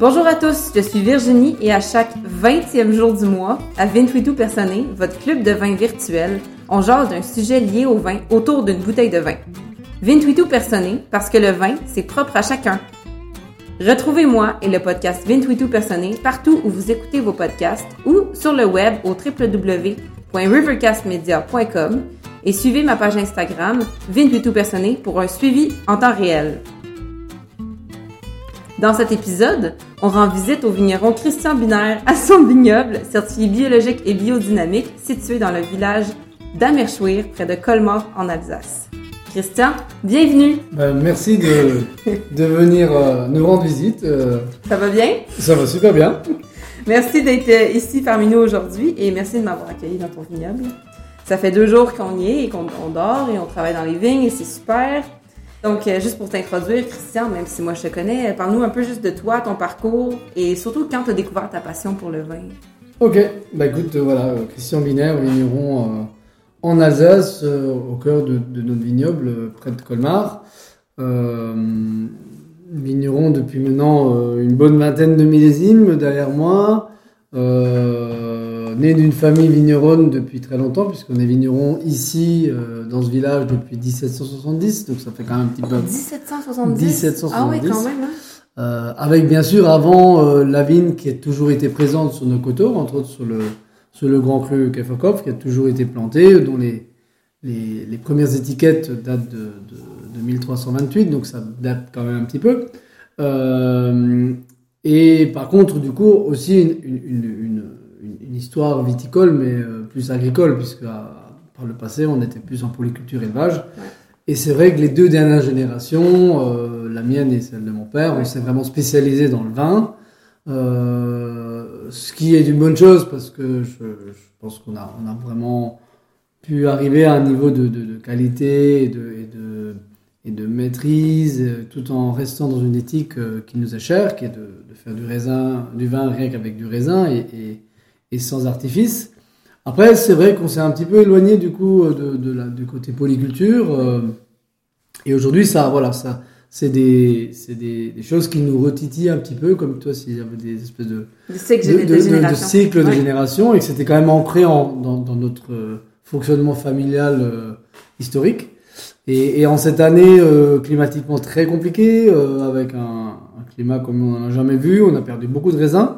Bonjour à tous, je suis Virginie et à chaque 20e jour du mois, à Vintuitou Personné, votre club de vin virtuel, on jase d'un sujet lié au vin autour d'une bouteille de vin. Vintuitou Personné, parce que le vin, c'est propre à chacun. Retrouvez-moi et le podcast Vintuitou Personné partout où vous écoutez vos podcasts ou sur le web au www.rivercastmedia.com et suivez ma page Instagram Vintuitou Personné pour un suivi en temps réel. Dans cet épisode, on rend visite au vigneron Christian Binaire à son vignoble, certifié biologique et biodynamique, situé dans le village d'Amerschwir, près de Colmar, en Alsace. Christian, bienvenue! Ben, merci de, de venir euh, nous rendre visite. euh, Ça va bien? ça va super bien. Merci d'être euh, ici parmi nous aujourd'hui et merci de m'avoir accueilli dans ton vignoble. Ça fait deux jours qu'on y est et qu'on on dort et on travaille dans les vignes et c'est super. Donc, euh, juste pour t'introduire, Christian, même si moi je te connais, euh, parle-nous un peu juste de toi, ton parcours et surtout quand tu as découvert ta passion pour le vin. Ok, bah écoute, euh, voilà, Christian Binaire, vigneron en Alsace, au cœur de, notre vignoble, près de Colmar. Vigneron depuis maintenant une bonne vingtaine de millésimes derrière moi. Euh, né d'une famille vigneronne depuis très longtemps, puisqu'on est vigneron ici, euh, dans ce village, depuis 1770, donc ça fait quand même un petit peu 1770? 1770. Ah oui, quand même, hein? Euh, avec bien sûr avant la vigne qui a toujours été présente sur nos coteaux, entre autres sur le, sur le grand cru Kefakov, qui a toujours été planté, dont les, les, les premières étiquettes datent de, de, de 1328, donc ça date quand même un petit peu. Euh, et par contre, du coup, aussi une, une, une, une- une histoire viticole, mais euh, plus agricole, puisque à- par le passé, on était plus en polyculture élevage. Et c'est vrai que les deux dernières générations, euh, la mienne et celle de mon père, on s'est vraiment spécialisé dans le vin. Euh, ce qui est une bonne chose parce que je, je pense qu'on a, on a vraiment pu arriver à un niveau de, de- de qualité et de, et de, et de maîtrise, euh, tout en restant dans une éthique euh, qui nous est chère, qui est de faire du raisin, du vin rien qu'avec du raisin et, et, et sans artifice. Après, c'est vrai qu'on s'est un petit peu éloigné du coup euh, de, de la, du côté polyculture. euh, et aujourd'hui, ça, voilà, ça, c'est des, c'est des, des choses qui nous retitillent un petit peu, comme toi, s'il y avait des espèces de, de, j'ai de, de- cycles de Ouais. génération et que c'était quand même ancré en, dans, dans notre euh, fonctionnement familial euh, historique. Et, et en cette année euh, climatiquement très compliquée, euh, avec un climat comme on n'en a jamais vu, on a perdu beaucoup de raisins.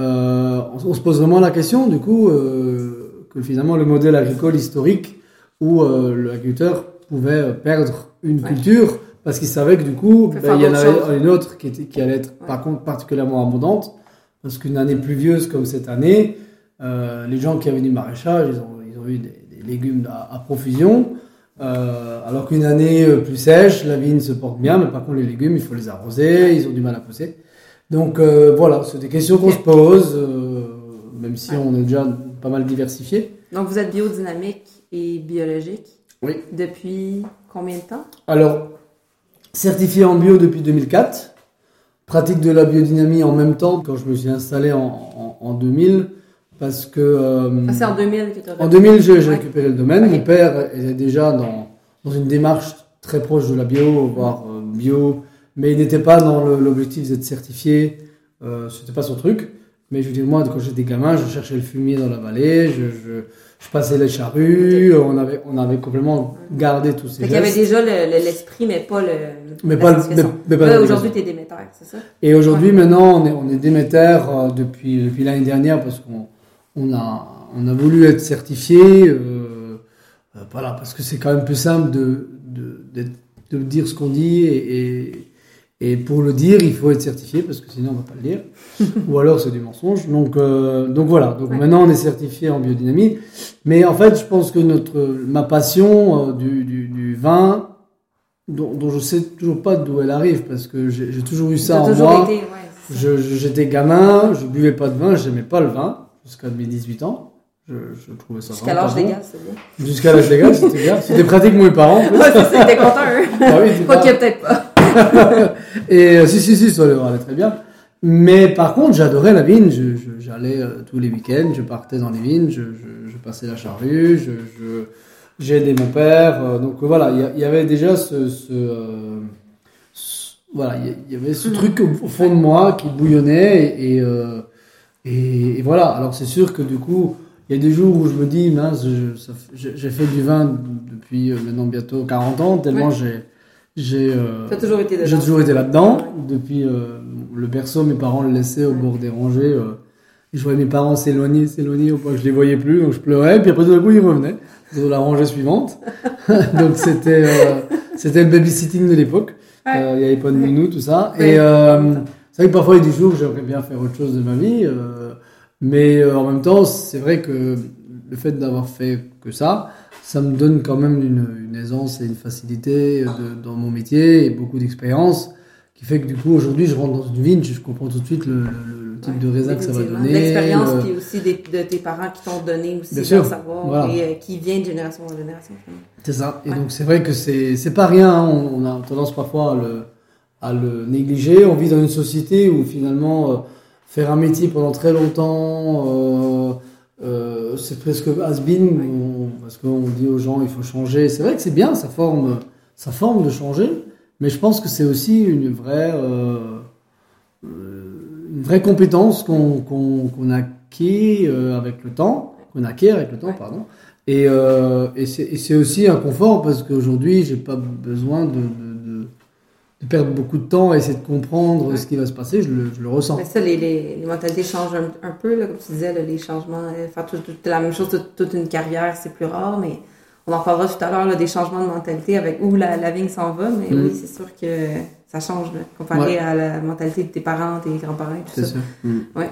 Euh, on, on se pose vraiment la question, du coup, euh, que finalement le modèle agricole historique où euh, l'agriculteur pouvait perdre une Ouais. culture parce qu'il savait que du coup, ben, il y en avait une autre qui, était, qui allait être par contre particulièrement abondante. Parce qu'une année pluvieuse comme cette année, les gens qui avaient du maraîchage, ils ont, ils ont eu des, des légumes à, à profusion. Euh, alors qu'une année euh, plus sèche, la vigne se porte bien, mais par contre les légumes, il faut les arroser, ils ont du mal à pousser. Donc euh, voilà, c'est des questions qu'on se pose, euh, même si on est déjà pas mal diversifié. Donc, vous êtes biodynamique et biologique Oui. depuis combien de temps? Alors, certifié en bio depuis 2004, pratique de la biodynamie en même temps quand je me suis installé en, en, en 2000, parce que... euh, Ah, c'est en 2000 que tu as En 2000, j'ai Ouais. récupéré le domaine. Mon père était déjà dans, dans une démarche très proche de la bio, voire euh, bio, mais il n'était pas dans l'objectif d'être certifié. Euh, C'était pas son truc. Mais je veux dire, moi, quand j'étais gamin, je cherchais le fumier dans la vallée, je, je, je passais les charrues, on avait, on avait complètement gardé tous ces Fait qu'il y avait déjà le- le- l'esprit, mais pas le. Mais pas mais- mais pas aujourd'hui, t'es Déméter, c'est ça? Et aujourd'hui, maintenant, on est, on est Déméter euh, depuis, depuis l'année dernière parce qu'on on a, on a voulu être certifié. Euh, euh, voilà, parce que c'est quand même plus simple de, de, de dire ce qu'on dit et, et, et pour le dire, il faut être certifié parce que sinon on va pas le dire. Ou alors c'est du mensonge. Donc, euh, donc voilà. Donc Ouais. maintenant on est certifié en biodynamie. Mais en fait, je pense que notre, ma passion euh, du, du, du vin, dont, dont je sais toujours pas d'où elle arrive parce que j'ai toujours eu ça en toujours moi. été, ouais. J'étais gamin, je buvais pas de vin, j'aimais pas le vin jusqu'à mes 18 ans. Je, je trouvais ça Jusqu'à l'âge bon. légal, c'est bien. Jusqu'à l'âge légal, c'était bien. C'était pratique mes parents. en. Ouais, t'es content, eux. Ah oui, Quoi qu'il y a peut-être pas. Et euh, si, si, si, ça allait très bien. Mais par contre, j'adorais la vigne. J'allais euh, tous les week-ends, je partais dans les vignes, je, je, je passais la charrue, je, je, j'ai aidé mon père. euh, donc voilà, il y avait déjà ce, ce, ce- voilà, il y, avait ce truc au, fond de moi qui bouillonnait et, euh, et, et, voilà. Alors c'est sûr que du coup, il y a des jours où je me dis, mince, j'ai fait du vin depuis euh, maintenant bientôt 40 ans, tellement j'ai j'ai euh, toujours été là-dedans. J'ai toujours été là-dedans. Depuis euh, le berceau, mes parents le laissaient au bord des rangées. Euh, je voyais mes parents s'éloigner, s'éloigner au point que je les voyais plus, donc je pleurais. Puis après, tout d'un coup, ils revenaient dans la rangée suivante. donc c'était euh, c'était le babysitting de l'époque. Euh, il n'y avait pas de nounou, tout ça. Et euh, c'est vrai que parfois, il y a des jours où j'aimerais bien faire autre chose de ma vie. mais en même temps, c'est vrai que le fait d'avoir fait que ça, ça me donne quand même une, une aisance et une facilité de, dans mon métier et beaucoup d'expérience qui fait que du coup aujourd'hui je rentre dans une vigne, je comprends tout de suite le, le, type de raisin que ça va donner. L'expérience puis aussi des, de tes parents qui t'ont donné aussi sûr, savoir et euh, qui vient de génération en génération. C'est ça. Et donc c'est vrai que c'est c'est pas rien. Hein. On, a tendance parfois à le à le négliger. On vit dans une société où finalement euh, faire un métier pendant très longtemps euh, euh, c'est presque has-been, parce qu'on dit aux gens il faut changer. C'est vrai que c'est bien, ça forme, ça forme de changer, mais je pense que c'est aussi une vraie, une vraie compétence qu'on qu'on acquiert avec le temps, qu'on acquiert avec le temps, pardon. Et, euh, et c'est aussi un confort parce qu'aujourd'hui, j'ai pas besoin de perdre beaucoup de temps à essayer de comprendre ce qui va se passer, je le, je le ressens. Mais ça, les, les, les mentalités changent un, peu, là, comme tu disais, les changements, euh, faire tout, la même chose toute, toute une carrière, c'est plus rare, mais on en parlera tout à l'heure des changements de mentalité avec où la, la vigne s'en va, mais oui, mm. c'est sûr que ça change comparé à la mentalité de tes parents, tes grands-parents tout ça. Sûr. Mm. Ouais.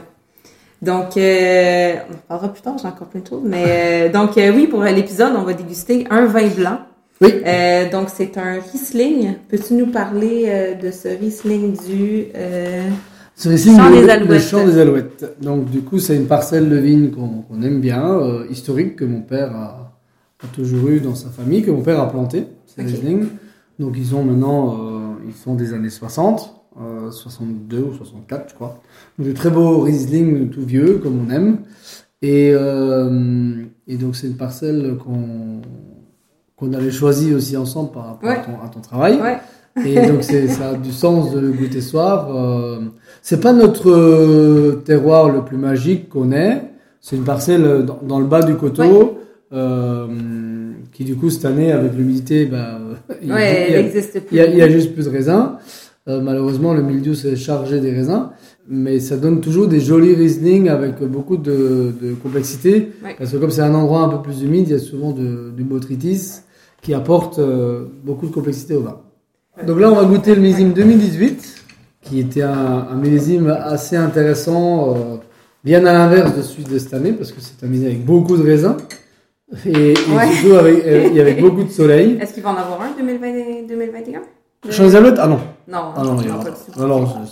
Donc, euh, on en parlera plus tard, j'ai encore plein de choses. Mais euh, donc, euh, oui, pour l'épisode, on va déguster un vin blanc oui. Euh, donc, c'est un Riesling. Peux-tu nous parler euh, de ce Riesling du euh, ce Riesling champ des Alouettes? Le champ des Alouettes. Donc, du coup, c'est une parcelle de vigne qu'on aime bien, historique, que mon père a, a, toujours eu dans sa famille, que mon père a planté, ces okay. Riesling. Donc, ils ont maintenant, ils sont des années 60. 62 ou 64, je crois. Donc, de très beaux Riesling tout vieux, comme on aime. Et, et donc, c'est une parcelle qu'on qu'on avait choisi aussi ensemble par rapport à, ton, travail. Et donc ça a du sens de goûter soir. Euh, c'est pas notre euh, terroir le plus magique qu'on ait. C'est une parcelle dans, le bas du coteau. Euh, qui du coup cette année avec l'humidité bah, il, y a, y a, juste plus de raisins euh, malheureusement le milieu s'est chargé des raisins mais ça donne toujours des jolis Riesling avec beaucoup de, de complexité parce que comme c'est un endroit un peu plus humide il y a souvent de, du botrytis qui apporte euh, beaucoup de complexité au vin. Donc là, on va goûter le millésime 2018, qui était un, un millésime assez intéressant, euh, bien à l'inverse de celui de cette année, parce que c'est un millésime avec beaucoup de raisins. Et, et surtout avec, euh, avec, beaucoup de soleil. Est-ce qu'il va en avoir un 2020, 2021 Champs des Alouettes Ah non. Non, ah non, il y a,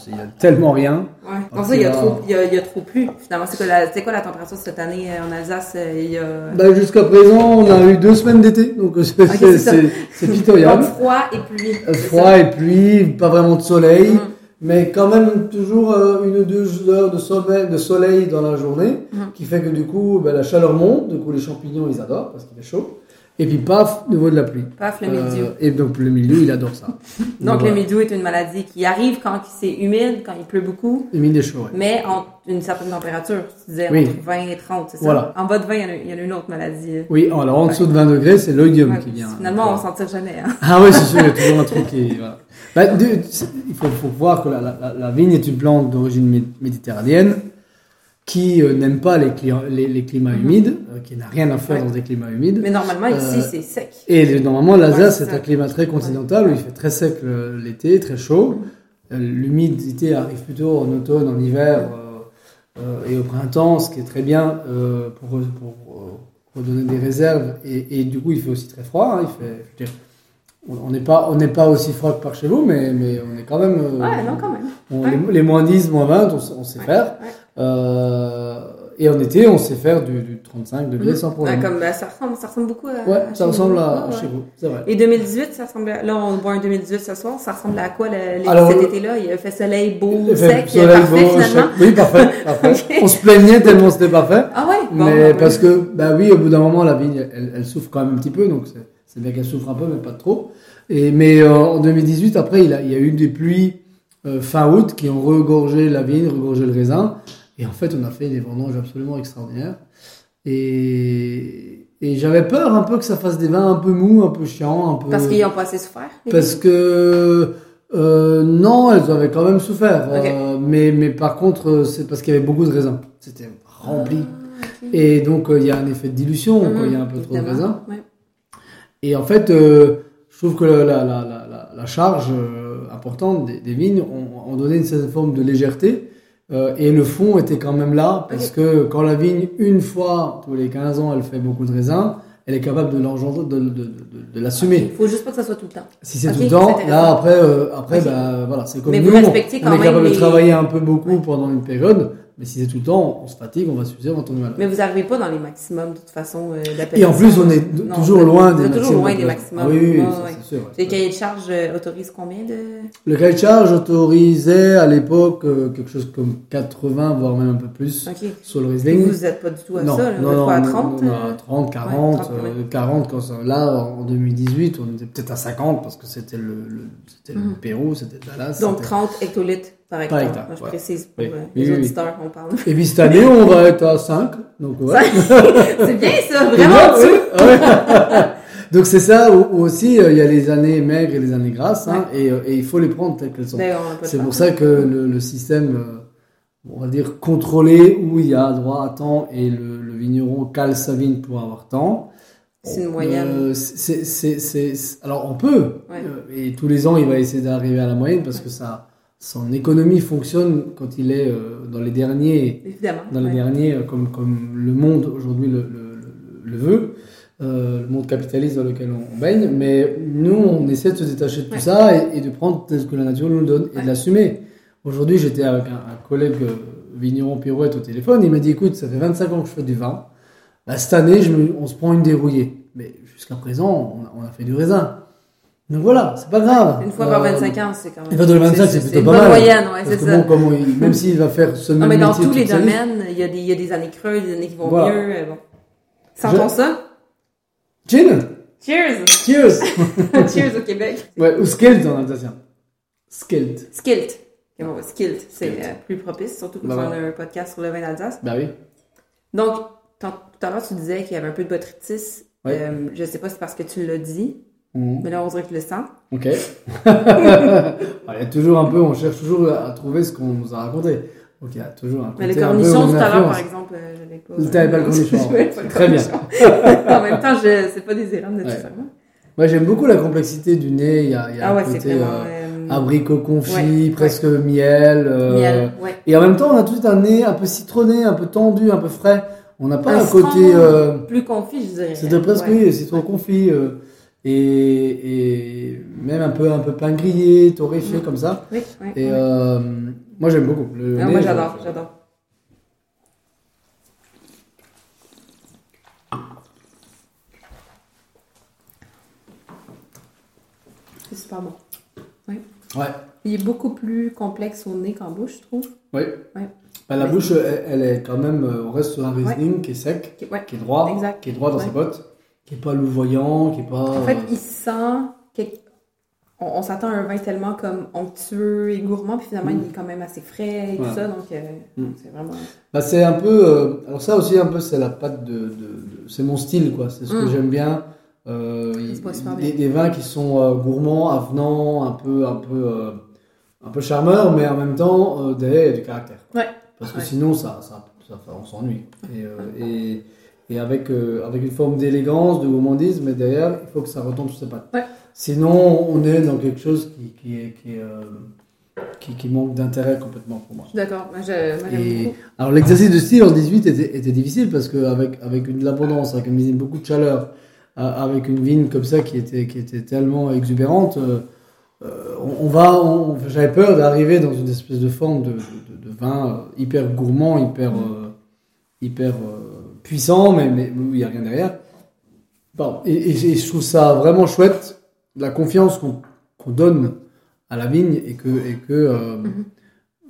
il y a tellement rien. Ouais. Pour ça, il y, a trop, il, y a, il y a trop plu. Finalement, c'est quoi, la, quoi la température cette année euh, en Alsace il y a... bah, Jusqu'à présent, on a eu deux semaines d'été, donc c'est okay, c'est pitoyable. Donc, froid et pluie. Euh, froid et pluie, pas vraiment de soleil, mm. mais quand même toujours une ou deux heures de soleil, de soleil dans la journée, mm. qui fait que du coup, ben, la chaleur monte, du coup les champignons ils adorent parce qu'il fait chaud. Et puis paf, nouveau de la pluie. Paf, le mildiou. Euh, et donc le mildiou, il adore ça. donc, le mildiou est une maladie qui arrive quand c'est humide, quand il pleut beaucoup. Humide et chaud, Mais en une certaine température. Tu disais entre 20 et 30, c'est ça? Voilà. En bas de 20, il y, a, il y a une autre maladie. Oui, alors en dessous de 20 degrés, c'est l'oïdium qui vient. Finalement, on s'en tire jamais. Hein. Ah oui, c'est sûr, il y a toujours un truc qui... Voilà. Bah, il faut, faut, voir que la, la, la, vigne est une plante d'origine méditerranéenne qui euh, n'aime pas les, les, les climats mhm. humides, euh, qui n'a rien à faire dans des climats humides. Mais normalement, ici, euh, c'est sec. Et normalement, l'Alsace, c'est un climat très continental où il fait très sec l'été, très chaud. L'humidité arrive plutôt en automne, en hiver et au printemps, ce qui est très bien pour, pour, pour, donner des réserves. Et, et, du coup, il fait aussi très froid. Hein, il fait, on n'est pas, on n'est pas aussi froid que par chez vous, mais, mais on est quand même. ouais, non, quand même. les, les, moins 10, moins 20, on, on sait faire. Euh, et en été, on sait faire du, du 35 degrés mmh. sans problème. Ah, comme, bah, ça, ressemble, ça ressemble beaucoup à. Ouais, ça ressemble à, chez vous, c'est vrai. Et 2018, ça ressemble à, Là, on voit un 2018 ce soir, ça ressemble à quoi le, cet été-là? Il a fait soleil beau, sec, soleil parfait beau, finalement. Oui, parfait. parfait. okay. On se plaignait tellement c'était parfait. Ah ouais? Bon, Mais bah, parce que, bah oui, au bout d'un moment, la vigne, elle, elle, souffre quand même un petit peu, donc C'est bien qu'elle souffre un peu, mais pas trop. Et, mais euh, en 2018, après, il, a, il y a eu des pluies euh, fin août qui ont regorgé la vigne, regorgé le raisin. Et en fait, on a fait des vendanges absolument extraordinaires. Et, et j'avais peur un peu que ça fasse des vins un peu mous, un peu chiants, un peu. Parce qu'ils n'ont pas assez souffert. Parce que euh, non, elles avaient quand même souffert. Euh, mais, mais par contre, c'est parce qu'il y avait beaucoup de raisins. C'était rempli. Ah. Et donc, euh, il y a un effet de dilution Mhm, quand il y a un peu trop de raisins. Ouais. Et en fait, je trouve que la, la, la, la, la charge importante des, des vignes ont, ont donné une certaine forme de légèreté. Euh, et le fond était quand même là, parce que quand la vigne, une fois tous les 15 ans, elle fait beaucoup de raisins, elle est capable de l'engendrer, de, de, de, de, l'assumer. Il faut juste pas que ça soit tout le temps. Si c'est tout le temps, là après, euh, après Ok. bah, voilà, c'est comme Mais nous, vous on, respectez quand on est même capable de travailler un peu beaucoup pendant une période, mais si c'est tout le temps, on se fatigue, on va s'user, on va tomber malade. Mais vous n'arrivez pas dans les maximums de toute façon euh, Et d'appellation. en plus, on est Non, toujours loin des êtes toujours maximums. loin des maximums. Ah oui, oui, c'est sûr. cahiers de charge euh, autorisent combien de. Le cahier de charge autorisait à l'époque euh, quelque chose comme 80, voire même un peu plus Ok. sur le Et Riesling. vous n'êtes pas du tout à non, ça, là. non, à non, 30 non, euh, à 30, 40, Ouais, 30, euh, ouais. 40 quand ça, là, en 2018, on était peut-être à 50 parce que c'était le, le- c'était le Mhm. Pérou, c'était Dallas. Donc c'était- 30 hectolitres par hectare. hectare, Moi, je ouais. précise pour Oui. euh, Oui, les oui, parle. Et puis cette année, on va être à 5. Donc, ouais. C'est bien ça, vraiment bien. Ouais. Donc c'est ça aussi euh, il y a les années maigres et les années grasses hein, et, euh, et il faut les prendre telles qu'elles sont. C'est pour ça que le, le système, on va dire contrôlé, où il y a droit à temps et le, le vigneron cale sa vigne pour avoir temps. C'est une moyenne. Euh, c'est, c'est- alors on peut, Ouais. et tous les ans il va essayer d'arriver à la moyenne parce que ça, son économie fonctionne quand il est euh, dans les derniers Évidemment. dans les ouais. derniers, euh, comme, comme le monde aujourd'hui le, le, veut, euh, le monde capitaliste dans lequel on, baigne. Mais nous, on essaie de se détacher de tout Ouais. ça et, et de prendre tel que la nature nous donne et Ouais. de l'assumer. Aujourd'hui, j'étais avec un, un collègue vigneron pirouette au téléphone. Il m'a dit Écoute, ça fait 25 ans que je fais du vin. Bah, cette année, je me- on se prend une dérouillée. Mais jusqu'à présent, on a, on a fait du raisin. Donc voilà, c'est pas grave. Une fois par Euh, 25 ans, c'est quand même. une fois les 25, c'est plutôt pas mal. moyenne, ouais, c'est ça. bon, comme même s'il va faire ce même Non, mais dans tous les domaines, il y, a des, il y a des années creuses, des années qui vont Voilà. mieux. euh, Bon. Sentons ça. Gin Cheers! Cheers Cheers au Québec. Ouais, ou skilled en alsacien. Skilled. Skilled. Bon, skilled, c'est euh, plus propice, surtout quand Bah on a un podcast sur le vin d'Alsace. Bah oui. Donc, tout à l'heure, tu disais qu'il y avait un peu de botrytis. Ouais. Euh, je sais pas si c'est parce que tu l'as dit, Mhm. mais là, on dirait que tu le sens. Ok. Ah, Il y a toujours un peu, on cherche toujours à trouver ce qu'on nous a raconté. Donc il y a toujours un Mais peu cornichon, où tout on à l'heure, par exemple, euh, je. Vous t'avez pas le cornichon. Pas le Très bien. cornichon. en même temps, je... c'est pas des erreurs tout Ouais. Moi j'aime beaucoup la complexité du nez. Il y a, il y a Ah ouais, c'est côté vraiment. euh, euh, abricot confit, Ouais, presque miel. euh, Miel, ouais. Et en même temps, on a tout un nez un peu citronné, un peu tendu, un peu frais. On n'a pas Un un, côté. euh, Plus confit, je dirais. C'était presque Ouais. oui, citron confit. Euh, et, et même un peu, un peu pain grillé, torréfié Mm. comme ça. Oui, oui. Et oui. euh, moi j'aime beaucoup. Le Ah, nez, moi, je- j'adore, j'adore. C'est super bon. Ouais. Il est beaucoup plus complexe au nez qu'en bouche, je trouve. Oui. Ouais. Bah, la Ouais. bouche, elle, elle est quand même. euh, On reste sur un Riesling qui est sec, Ouais. qui est droit, Exact. qui est droit dans Ouais. ses bottes, qui est pas louvoyant, qui est pas. En fait, euh, il sent. On, on s'attend à un vin tellement comme onctueux et gourmand, puis finalement, Mm. il est quand même assez frais et Voilà. tout ça, donc euh, Mm. c'est vraiment. bah, c'est un peu. euh, Alors ça aussi un peu, c'est la patte de. de- de- C'est mon style quoi. C'est ce que Mm. j'aime bien. Euh, il- des, des vins qui sont gourmands, avenants, un peu, un peu, un peu charmeurs, mais en même temps a du caractère. Ouais. Parce que Ouais. sinon ça, ça, ça- on s'ennuie. Et, et, et avec, euh, avec une forme d'élégance, de gourmandise, mais derrière il faut que ça retombe sur ses pattes. Ouais. Sinon on est dans quelque chose qui, qui, est, qui, est, euh, qui, qui manque d'intérêt complètement pour moi. D'accord, moi, je- moi, j'aime. Alors l'exercice de style en 18 était, était difficile parce qu'avec avec une de l'abondance, avec une beaucoup de chaleur, avec une vigne comme ça qui était, qui était tellement exubérante, euh, on, on va, on- j'avais peur d'arriver dans une espèce de forme de, de- de vin hyper gourmand, hyper, hyper puissant, mais, mais il n'y a rien derrière. Bon, et, et je- et je trouve ça vraiment chouette, la confiance qu'on donne à la vigne et que, et que euh,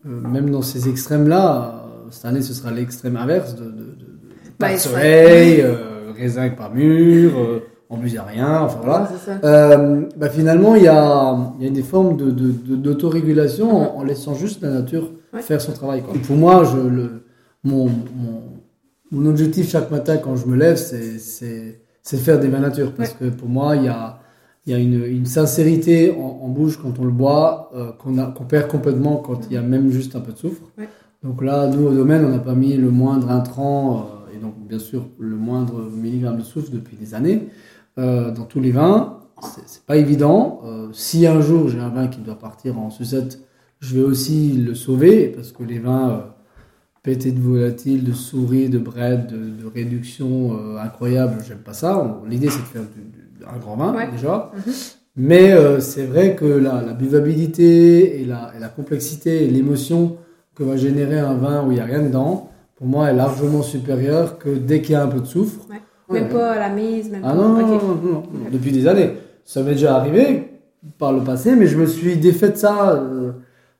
euh, même dans ces extrêmes-là, euh, cette année ce sera l'extrême inverse de, de, de- de- pas Bah, il soleil, euh, raisin pas mûr, euh, on buvait rien, enfin voilà. Ouais, bah, finalement, il y a, il y a des formes d'autorégulation en, en laissant juste la nature Ouais. faire son travail. Quoi. Pour moi, je, le, mon, mon, mon objectif chaque matin quand je me lève, c'est, faire des vins nature. Parce que pour moi, il y a, il y a une, une sincérité en, en bouche quand on le boit euh, qu'on, perd complètement quand il y a même juste un peu de soufre. Ouais. Donc là, nous, au domaine, on n'a pas mis le moindre intrant, euh, et donc bien sûr le moindre milligramme de soufre depuis des années euh, dans tous les vins. C'est, pas évident. Si un jour j'ai un vin qui doit partir en sucette, je vais aussi le sauver parce que les vins pétés de volatiles, de souris, de bread, de, de réduction euh, incroyable, j'aime pas ça. L'idée c'est de faire du- du- un grand vin Ouais. déjà. Mhm. Mais euh, c'est vrai que la, la buvabilité et la, et la complexité et l'émotion que va générer un vin où il n'y a rien dedans, pour moi, est largement supérieure que dès qu'il y a un peu de soufre. Même Ouais. pas à la mise, même Ah pas. non, non, Ok. non, non, non, depuis des années. Ça m'est déjà arrivé par le passé, mais je me suis défait de ça euh,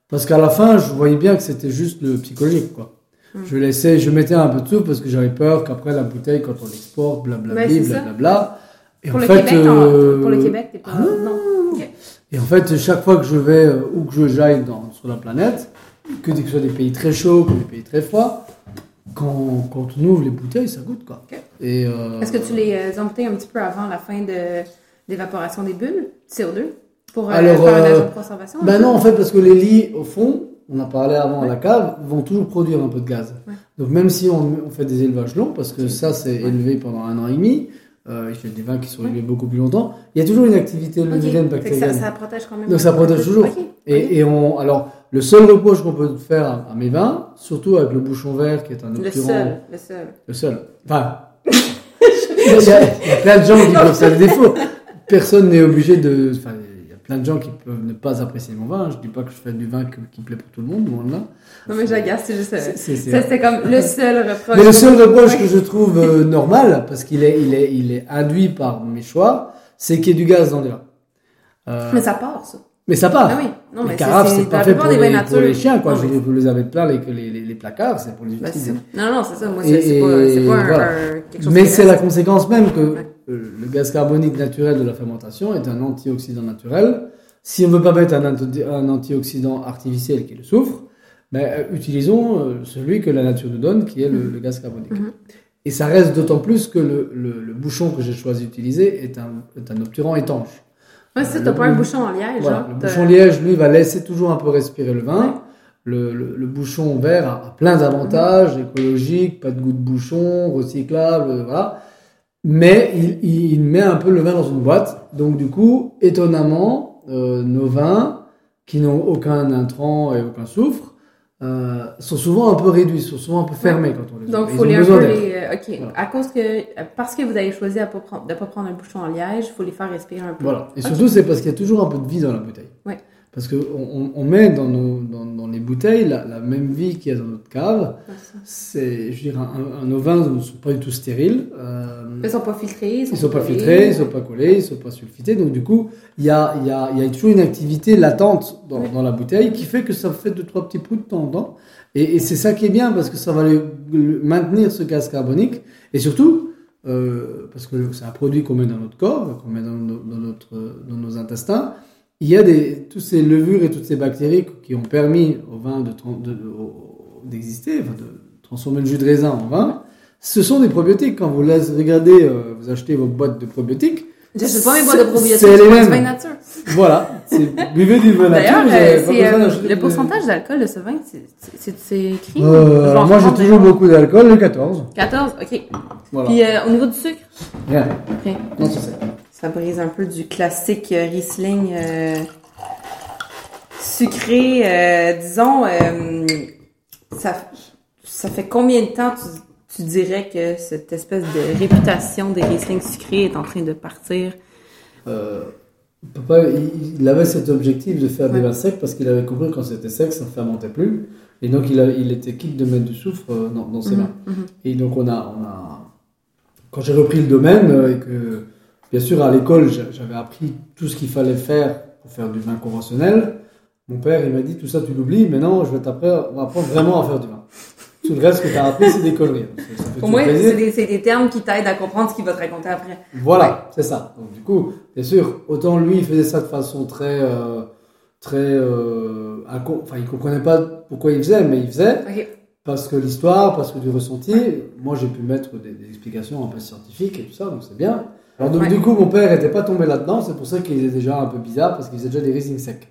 parce qu'à la fin, je voyais bien que c'était juste le psychologique, quoi. Mm. Je laissais, je mettais un peu de soupe parce que j'avais peur qu'après la bouteille, quand on l'exporte, blablabla, blablabla. Et Pour, en le fait, Québec, euh, en- pour le Québec, t'es pas. ah non. Et en fait, chaque fois que je vais, euh, où que je j'aille sur la planète, que ce soit des pays très chauds, que des pays très froids, quand, quand on ouvre les bouteilles, ça goûte, quoi. Et, euh, Est-ce que tu les euh, emptais un petit peu avant la fin de d'évaporation des bulles, CO2, pour euh, Alors, faire un euh, agent de conservation? Ben non, en fait, parce que les lits, au fond, on a parlé avant à la cave, vont toujours produire un peu de gaz. Donc même si on, on fait des élevages longs, parce que ça c'est élevé pendant un an et demi, euh, il y a des vins qui sont élevés beaucoup plus longtemps, il y a toujours une activité levurienne que bactérienne. ça, ça protège quand même. Donc ça protège toujours. Et, et on, alors, le seul reproche qu'on peut faire à, à mes vins, surtout avec le bouchon vert qui est un Le obturant. seul, le seul. Le seul. Enfin, il y, a, il y a plein de gens qui peuvent faire des défauts. Personne n'est obligé de. Enfin, plein de gens qui peuvent ne pas apprécier mon vin. Je dis pas que je fais du vin qui plaît pour tout le monde, loin de là. Non, mais j'agace, c'est juste. euh, C'est- comme le seul reproche. Mais le seul reproche que je trouve euh, normal, parce qu'il est, il est, il est induit par mes choix, c'est qu'il y ait du gaz dans les vins. Euh, Mais ça part, ça. mais ça part. Ah oui. Non, mais les carafes, c'est pas fait pour les, pour chiens, quoi. Non, Je mais- vous les avez plein, les, les, les, les placards, c'est pour les Ben, utiliser. non, non, c'est ça. Moi, c'est pas, c'est pas un, et voilà. un- quelque chose Mais c'est la conséquence même que Ouais. Euh, le gaz carbonique naturel de la fermentation est un antioxydant naturel. Si on ne veut pas mettre un, anti- un antioxydant artificiel qui est le soufre, ben, euh, utilisons euh, celui que la nature nous donne, qui est le, le gaz carbonique. Mhm. Et ça reste d'autant plus que le, le- le bouchon que j'ai choisi d'utiliser est un, est un obturant étanche. Ouais, c'est pas un bouchon en liège. Voilà, hein, le bouchon liège, lui, va laisser toujours un peu respirer le vin. Ouais. Le, le- le bouchon vert a, plein d'avantages, écologiques, pas de goût de bouchon, recyclable, voilà. Mais il, il- il met un peu le vin dans une boîte. Donc du coup, étonnamment, euh, nos vins, qui n'ont aucun intrant et aucun soufre, euh, sont souvent un peu réduits, sont souvent un peu fermés quand on les Donc, il faut les un peu les. euh, Ok. Voilà. À cause que. Parce que vous avez choisi de ne pas, prendre- un bouchon en liège, il faut les faire respirer un peu. Voilà. Et surtout, c'est parce qu'il y a toujours un peu de vie dans la bouteille. Ouais. Parce qu'on on, on met dans, nos, dans, dans les bouteilles la, la même vie qu'il y a dans notre cave. C'est, je veux dire, un, un- nos vins ne sont pas du tout stériles. euh, Ils sont pas filtrés. Ils sont, ils sont pas collés. filtrés, ils sont pas collés, ils sont pas sulfités. Donc du coup, il y a, y, a, y a toujours une activité latente dans, Oui. dans la bouteille qui fait que ça fait deux trois petits poux de temps en temps. Et, et c'est ça qui est bien parce que ça va le- le- maintenir ce gaz carbonique et surtout euh, parce que c'est un produit qu'on met dans notre corps, qu'on met dans notre, dans nos intestins. Il y a des, toutes ces levures et toutes ces bactéries qui ont permis au vin de, de- d'exister, enfin de transformer le jus de raisin en vin. Ce sont des probiotiques. Quand vous regardez, euh, vous achetez vos boîtes de probiotiques, J'achète pas mes boîtes de probiotiques, C'est je les mêmes. vin nature. voilà, buvez du vin nature. D'ailleurs, euh, euh, le pourcentage d'alcool de ce vin, c'est- écrit. Euh, Je alors moi j'ai toujours beaucoup d'alcool, le 14. 14, ok. Voilà. Puis euh, au niveau du sucre, Rien. ok. Non, c'est ça. Ça brise un peu du classique euh, Riesling euh, sucré. euh, disons, euh, ça, ça fait combien de temps tu, tu dirais que cette espèce de réputation des Riesling sucrés est en train de partir? Papa, il, avait cet objectif de faire des vins secs parce qu'il avait compris que quand c'était sec, ça ne fermentait plus. Et donc il, a- il était quitte de mettre du soufre dans, dans ses Mhm, vins. mhm. Et donc on a, on a quand j'ai repris le domaine et que bien sûr à l'école j'a- j'avais appris tout ce qu'il fallait faire pour faire du vin conventionnel. Mon père il m'a dit tout ça tu l'oublies, mais non je vais t'apprendre on va apprendre vraiment à faire du vin. Tout le reste que tu as appris, c'est des conneries. Pour moi, c'est des, des, termes qui t'aident à comprendre ce qu'il va te raconter après. Voilà, c'est ça. Donc, du coup, bien sûr, autant lui, il faisait ça de façon très. Euh, très euh, enfin, il comprenait pas pourquoi il faisait, mais il faisait. Parce que l'histoire, parce que du ressenti. Moi, j'ai pu mettre des, explications un peu scientifiques et tout ça, donc c'est bien. Alors, donc, du coup, mon père n'était pas tombé là-dedans. C'est pour ça qu'il est déjà un peu bizarre, parce qu'il faisait déjà des Riesling secs.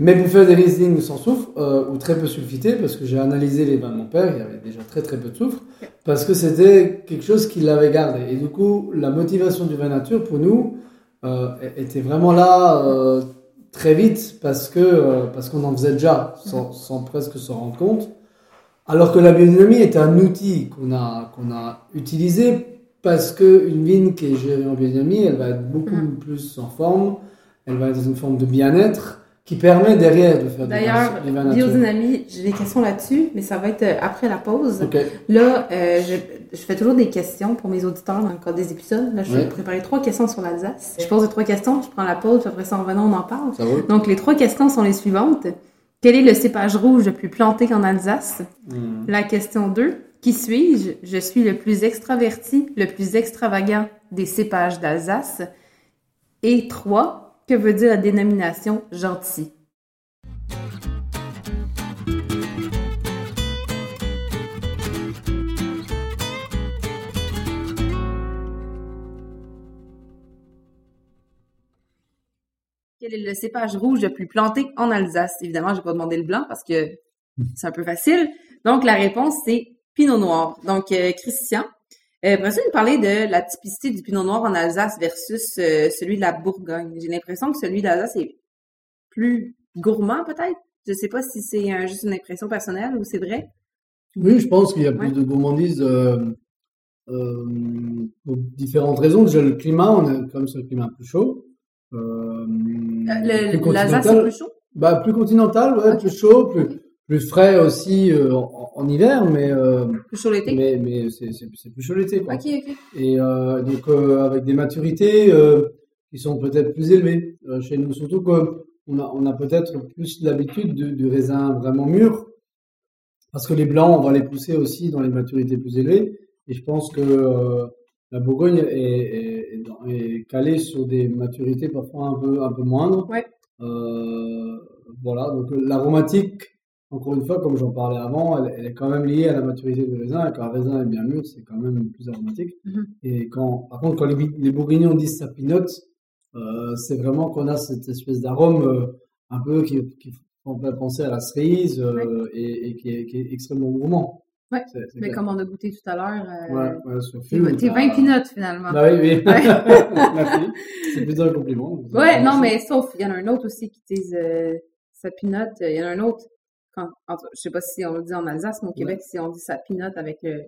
Mais pour faire des Riesling sans soufre, euh, ou très peu sulfité, parce que j'ai analysé les vins de mon père, il y avait déjà très très peu de soufre, parce que c'était quelque chose qu'il avait gardé. Et du coup, la motivation du vin nature pour nous euh, était vraiment là euh, très vite, parce que parce qu'on en faisait déjà, sans, sans presque s'en rendre compte. Alors que la biodynamie est un outil qu'on a, qu'on a utilisé parce qu'une vigne qui est gérée en biodynamie, elle va être beaucoup mm. plus en forme, elle va être dans une forme de bien-être qui permet derrière de faire D'ailleurs, biodynamie, j'ai des questions là-dessus, mais ça va être euh, après la pause. Là, euh, je, je, fais toujours des questions pour mes auditeurs dans le cadre des épisodes. Là, je vais préparer trois questions sur l'Alsace. Je pose les trois questions, je prends la pause, puis après ça, en revenant, on en parle. Donc, les trois questions sont les suivantes. Quel est le cépage rouge le plus planté en Alsace? Hmm. La question 2. Qui suis-je? Je suis le plus extraverti, le plus extravagant des cépages d'Alsace. Et 3. Que veut dire la dénomination gentil? Quel est le cépage rouge le plus planté en Alsace? Évidemment, je vais pas demander le blanc parce que c'est un peu facile. Donc, la réponse, c'est Pinot Noir. Donc, euh, Christian, euh, ça, nous parler de la typicité du Pinot Noir en Alsace versus euh, celui de la Bourgogne? J'ai l'impression que celui d'Alsace est plus gourmand, peut-être. Je sais pas si c'est juste une impression personnelle ou c'est vrai. Oui, je pense qu'il y a plus de gourmandise euh, pour différentes raisons. Déjà, le climat, on est comme sur le climat plus chaud. L'Alsace est plus chaud? Bah, Plus continental, ouais, plus chaud, plus, plus frais aussi euh, en, hiver, mais euh, plus chaud l'été. Mais, mais c'est, c'est, plus chaud l'été. Ok, ok. Et euh, donc euh, avec des maturités euh, qui sont peut-être plus élevées chez nous, surtout qu'on a, on a peut-être plus l'habitude du, raisin vraiment mûr, parce que les blancs, on va les pousser aussi dans les maturités plus élevées. Et je pense que la Bourgogne est, est, est, calée sur des maturités parfois un peu un peu moindres. Ouais. voilà, donc l'aromatique encore une fois, comme j'en parlais avant, elle, est quand même liée à la maturité du raisin. Et quand un raisin est bien mûr, c'est quand même plus aromatique. Mm-hmm. Et quand, par contre, quand les, les bourguignons disent ça pinote, euh, c'est vraiment qu'on a cette espèce d'arôme euh, un peu qui, qui fait penser à la cerise euh, et, et qui, est, qui, est, extrêmement gourmand. Ouais, mais comme on a goûté tout à l'heure, ouais, ouais, sur t'es 20 pinotes finalement. Bah oui, oui. C'est plutôt un compliment. Ouais, non, mais sauf, il y en a un autre aussi qui dit ça pinote. Il y en a un autre quand, je sais pas si on le dit en Alsace, mais au Québec, si on dit ça pinote avec le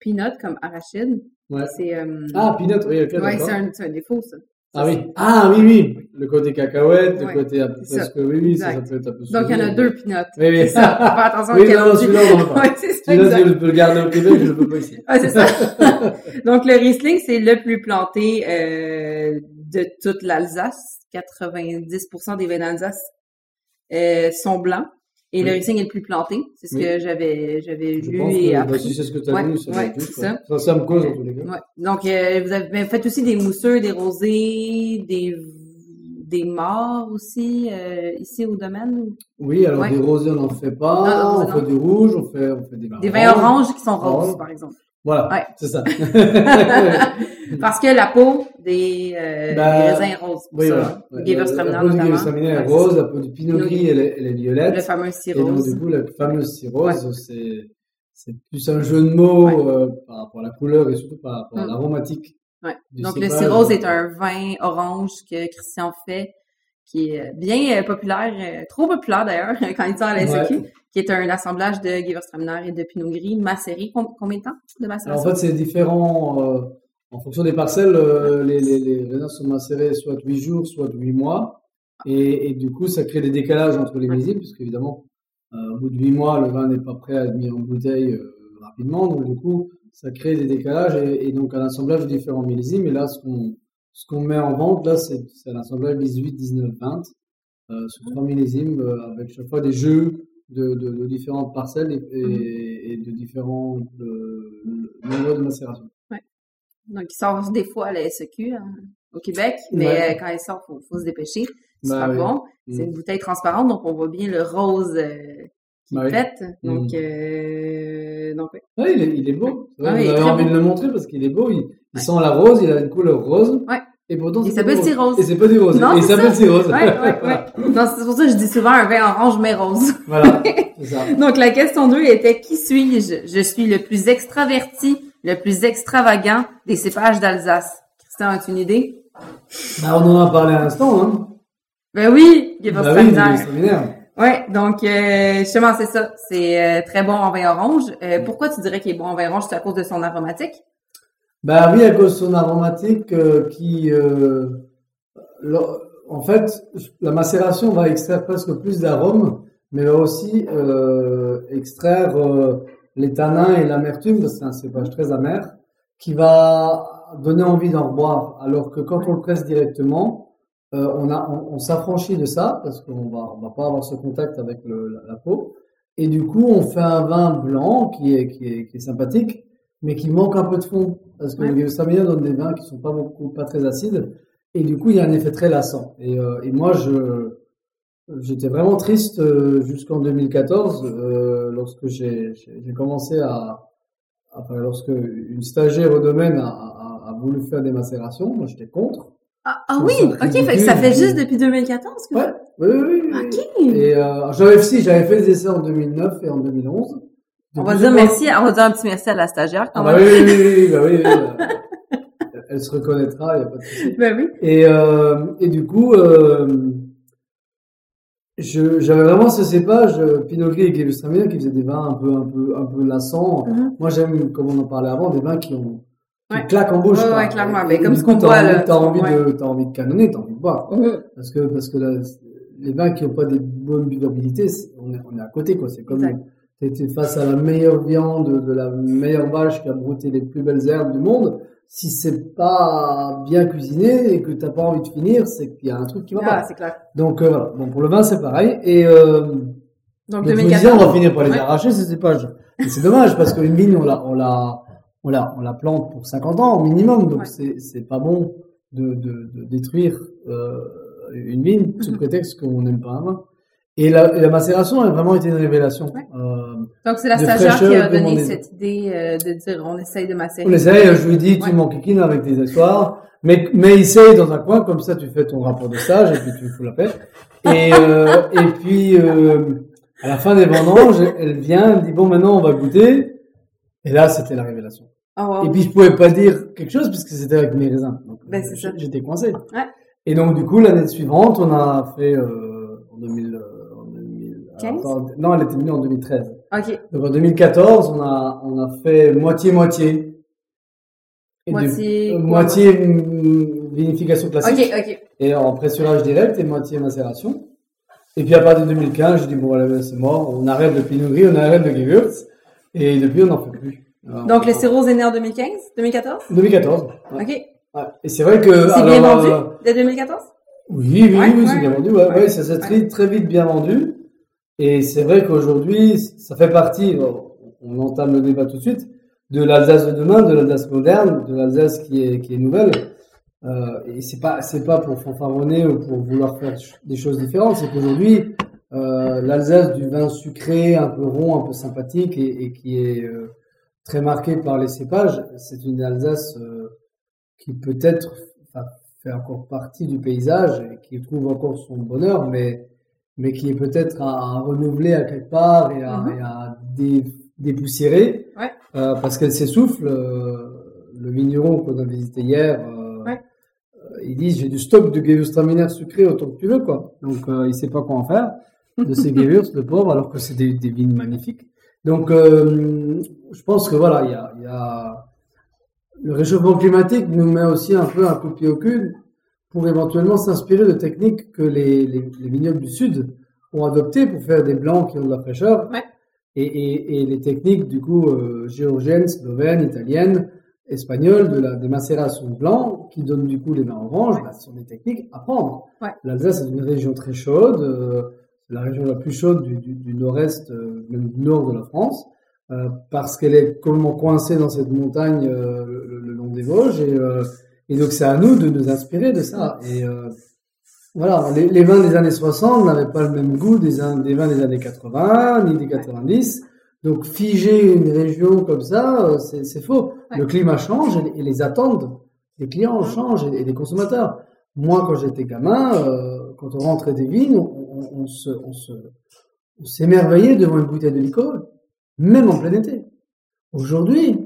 peanut comme arachide, ouais. c'est. Euh, ah, peanut, oui, ok. Ouais, c'est un, un, défaut, ça. Ah oui. Ah oui, oui. Le côté cacahuète, le côté parce que oui, oui, ça, ça, peut être un peu Donc il y en a deux peanuts. Oui, oui. Ça. Faire attention oui, à non, celui-là, on va pas. Celui-là, je peux le garder au Québec, je le peux pas ici. Ah, c'est ça. Donc le Riesling, c'est le plus planté euh, de toute l'Alsace. 90% des vins d'Alsace euh, sont blancs. Et le Riesling est le plus planté. C'est ce que j'avais, j'avais lu et bah, appris. si c'est ce que tu as ouais, lu, ça ouais, c'est ça. Ça, ça me cause en tous les cas. Ouais. Donc, euh, vous avez fait aussi des mousseux, des rosés, des des morts aussi euh, ici au domaine Oui, alors des rosés on n'en fait pas, non, on fait du rouge, on fait, on fait des vins Des vins oranges qui sont roses, par exemple. Voilà, c'est ça. Parce que la peau des, euh, des raisins roses, oui, ça. Ouais. Gewürztraminer, la peau du Gewürztraminer est rose, la peau du Pinot Gris, elle est, elle est violette. Le fameux cirrose. Et donc, du coup, la fameuse cirrose, c'est, c'est plus un jeu de mots euh, par rapport à la couleur et surtout par rapport à mm. l'aromatique. Ouais. Donc, le cirrose est un vin orange que Christian fait qui est bien euh, populaire, euh, trop populaire d'ailleurs, quand il sort à la SQ, qui est un assemblage de Gewürztraminer et de Pinot Gris macéré. Combien de temps de macération? en fait, c'est différent. Euh, en fonction des parcelles, euh, les, les, les, raisins sont macérés soit 8 jours, soit 8 mois. Et, et, du coup, ça crée des décalages entre les millésimes, parce qu'évidemment, euh, au bout de 8 mois, le vin n'est pas prêt à être mis en bouteille rapidement. Donc, du coup, ça crée des décalages et, et donc un assemblage de différents millésimes. Et là, ce qu'on ce qu'on met en vente, là, c'est un assemblage 18, 19, 20, euh, sur 3 millésimes, euh, avec chaque fois des jeux de, de, de différentes parcelles et, et, et de différents euh, niveaux de macération. Donc, il sort des fois à la SEQ hein, au Québec, mais Ouais. euh, quand il sort, faut, faut se dépêcher. C'est Bah pas oui. bon. Mm. C'est une bouteille transparente, donc on voit bien le rose euh, qui oui. pète. Donc, Mm. euh, donc ouais. Ouais, il, est, il est beau. Ah il avez très envie beau. de le montrer parce qu'il est beau. Il, il sent la rose, il a une couleur rose. Ouais. Et pourtant, Il c'est pas s'appelle si rose. Et c'est pas du rose. Non, et il s'appelle si rose. Ouais, ouais, ouais. Non, c'est pour ça que je dis souvent un vin orange mais rose. voilà, ça. Donc, la question 2 était Qui suis-je? Je suis le plus extraverti, le plus extravagant des cépages d'Alsace. Christian, as-tu une idée? Bah, on en a parlé à l'instant. Hein. Ben oui, il Bah oui. Ouais, donc euh, justement c'est ça, c'est euh, très bon en vin orange. Euh, pourquoi tu dirais qu'il est bon en vin orange? C'est à cause de son aromatique? Bah oui, à cause de son aromatique qui, en fait, la macération va extraire presque plus d'arômes, mais va aussi extraire les tanins et l'amertume, c'est un cépage très amer, qui va donner envie d'en boire. Alors que quand on le presse directement, euh, on, a, on, on s'affranchit de ça, parce qu'on va, on va pas avoir ce contact avec le, la, la peau. Et du coup, on fait un vin blanc qui est, qui est, qui est sympathique, mais qui manque un peu de fond parce que Ouais. le Gewürztraminer donne des vins qui sont pas beaucoup, pas très acides et du coup il y a un effet très lassant. Et, euh, et moi je j'étais vraiment triste euh, jusqu'en 2014 euh, lorsque j'ai commencé à enfin lorsque une stagiaire au domaine a, a, a voulu faire des macérations, moi j'étais contre. Ah, ah oui, ok, fait que ridicule. ça fait juste depuis 2014 que Ouais, oui, oui, oui. oui. Ok. Et euh, j'avais si j'avais fait des essais en 2009 et en 2011. On va dire merci, on va dire un petit merci à la stagiaire quand Ah bah même. oui, oui, oui, oui, bah oui, oui, euh, Elle se reconnaîtra, il n'y a pas de souci. Ben oui. Et, euh, et du coup, euh, j'avais vraiment ce cépage, euh, Pinot Gris et Gewürztraminer, qui faisaient des vins un peu, un peu, un peu lassants. Mhm. Moi, j'aime, comme on en parlait avant, des vins qui ont, qui Ouais. claquent en bouche. Ouais, ouais, clairement. Ben, et comme ce qu'on t'as boit, envie- là. T'as envie de, t'as envie de canonner, t'as envie de boire. Mhm. Parce que, parce que la- les vins qui n'ont pas des bonnes buvabilités, on est, on est à côté, quoi. C'est comme, t'es face à la meilleure viande de la meilleure vache qui a brouté les plus belles herbes du monde. Si c'est pas bien cuisiné et que t'as pas envie de finir, c'est qu'il y a un truc qui va Ah, pas. c'est clair. Donc, euh, voilà. Bon, pour le vin, c'est pareil. Et, euh, Donc donc, je me disais, 2014. on va finir par les Ouais. arracher, ces cépages. Et c'est dommage parce qu'une vigne, on la, on la, on la, on la plante pour 50 ans au minimum. Donc, Ouais. c'est, c'est pas bon de, de, de détruire, euh, une vigne sous Mhm. prétexte qu'on n'aime pas un vin. Et la, et la macération a vraiment été une révélation. Ouais. Euh, Donc c'est la stagiaire qui a donné cette idée euh, de dire on essaye de macérer. on essaye, je lui dis, tu Ouais. m'enquiquines avec tes histoires, mais, mais essaye dans un coin, comme ça tu fais ton rapport de stage et puis tu fous la paix. Et, euh, et puis, à la fin des vendanges, elle vient, elle dit, bon, maintenant on va goûter. Et là, c'était la révélation. Oh, wow. Et puis, je pouvais pas dire quelque chose puisque c'était avec mes raisins. Donc, Ben, j'étais coincé. Ouais. Et donc, du coup, l'année suivante, on a fait, euh, 2000, 15? attends, non, elle était venue en 2013. Ok. Donc en 2014, on a, on a fait moitié-moitié. Et Moitié euh, quoi, moitié mm, vinification classique Ok, ok. et en pressurage direct et moitié macération. Et puis à partir de 2015, j'ai dit bon voilà c'est mort, on arrête le Pinot Gris, on arrête le Gewürz et depuis on n'en fait plus. Alors, Donc le on- cirrhose est né en 2015, 2014. 2014. ouais. Ok. Ouais. Et c'est vrai que C'est bien alors, vendu euh, dès 2014. Oui, oui, Ouais, oui, ouais, c'est bien vendu. Ouais, Ouais. ouais, ça s'est très, très vite bien vendu. Et c'est vrai qu'aujourd'hui, ça fait partie, on entame le débat tout de suite, de l'Alsace de demain, de l'Alsace moderne, de l'Alsace qui est, qui est nouvelle. Euh, et c'est pas, c'est pas pour fanfaronner ou pour vouloir faire des choses différentes, c'est qu'aujourd'hui, euh, l'Alsace du vin sucré, un peu rond, un peu sympathique et, et qui est euh, très marqué par les cépages, c'est une Alsace euh, qui peut-être fait encore partie du paysage et qui trouve encore son bonheur, mais, mais qui est peut-être à, à renouveler à quelque part et à, et à dé- dépoussiérer Ouais. euh, parce qu'elle s'essouffle. euh, le vigneron qu'on a visité hier, euh, Ouais. il dit j'ai du stock de Gewürztraminer sucré autant que tu veux quoi. Donc il sait pas quoi en faire de ces Gewürz, le pauvre, alors que c'est des, des vignes magnifiques. Donc je pense que voilà, il y a, il y a le réchauffement climatique nous met aussi un peu un coup de pied au cul pour éventuellement s'inspirer de techniques que les, les, les vignobles du Sud ont adoptées pour faire des blancs qui ont de la fraîcheur. Ouais. Et, et, et les techniques, du coup, euh, géorgiennes, slovènes, italiennes, espagnoles, de la, des macérations blancs, qui donnent du coup les vins oranges, Ouais. bah, ce sont des techniques à prendre. Ouais. L'Alsace est une région très chaude, euh, la région la plus chaude du, du, du nord-est, euh, même du nord de la France, euh, parce qu'elle est complètement coincée dans cette montagne euh, le, le long des Vosges. Et, euh, et donc c'est à nous de nous inspirer de ça. Et euh, voilà, les, les vins des années 60 n'avaient pas le même goût des, vins des années 80, ni des 90. Donc figer une région comme ça, euh, c'est faux. Ouais. Le climat change et, les attentes des clients changent et, des consommateurs. Moi, quand j'étais gamin, euh, quand on rentrait des vignes, on, on- on se, on se, on s'émerveillait devant une bouteille de licol, même en plein été. Aujourd'hui,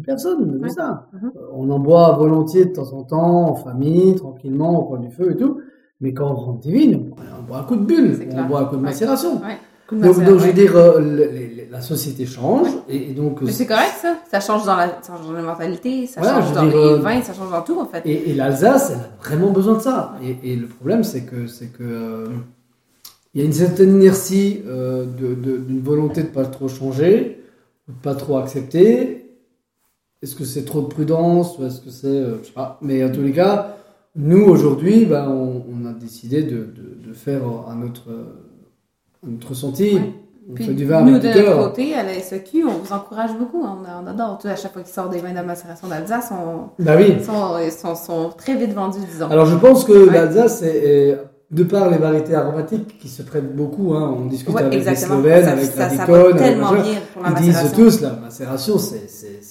plus personne ne veut Ouais. ça. Mhm. Euh, On en boit volontiers de temps en temps, en famille, tranquillement, au coin du feu et tout. Mais quand on rentre des vignes, on boit un coup de bulle, on clair. boit un coup de macération. Ouais. Donc, macération, donc je veux dire, euh, le- la société change et, et donc Mais c'est correct, ça. Ça change dans la, ça change dans la mentalité, ça change dans dire, les euh, vins, ça change dans tout, en fait. Et, et l'Alsace, elle a vraiment besoin de ça. Et, et le problème, c'est que c'est que euh, il y a une certaine inertie euh, d'une volonté de pas trop changer, de pas trop accepter. Est-ce que c'est trop de prudence ou est-ce que c'est, euh, je sais pas. Mais en tous les cas, nous aujourd'hui, ben, on, on a décidé de, de, de faire un autre, euh, un autre ressenti. Ouais. On Puis fait du vin nous, de notre côté, à la SEQ, on vous encourage beaucoup. On, on adore. Sais, à chaque fois qu'ils sortent des vins de macération d'Alsace, on, Bah oui. ils sont, ils sont, sont très vite vendus, disons. Alors je pense que Ouais. l'Alsace, est, est- de par les variétés aromatiques qui se prêtent beaucoup, hein, on discute Ouais, avec exactement. les Slovènes, ça, avec ça, la ça Dicon, va avec tellement machin. bien pour la Ils disent tous la macération, c'est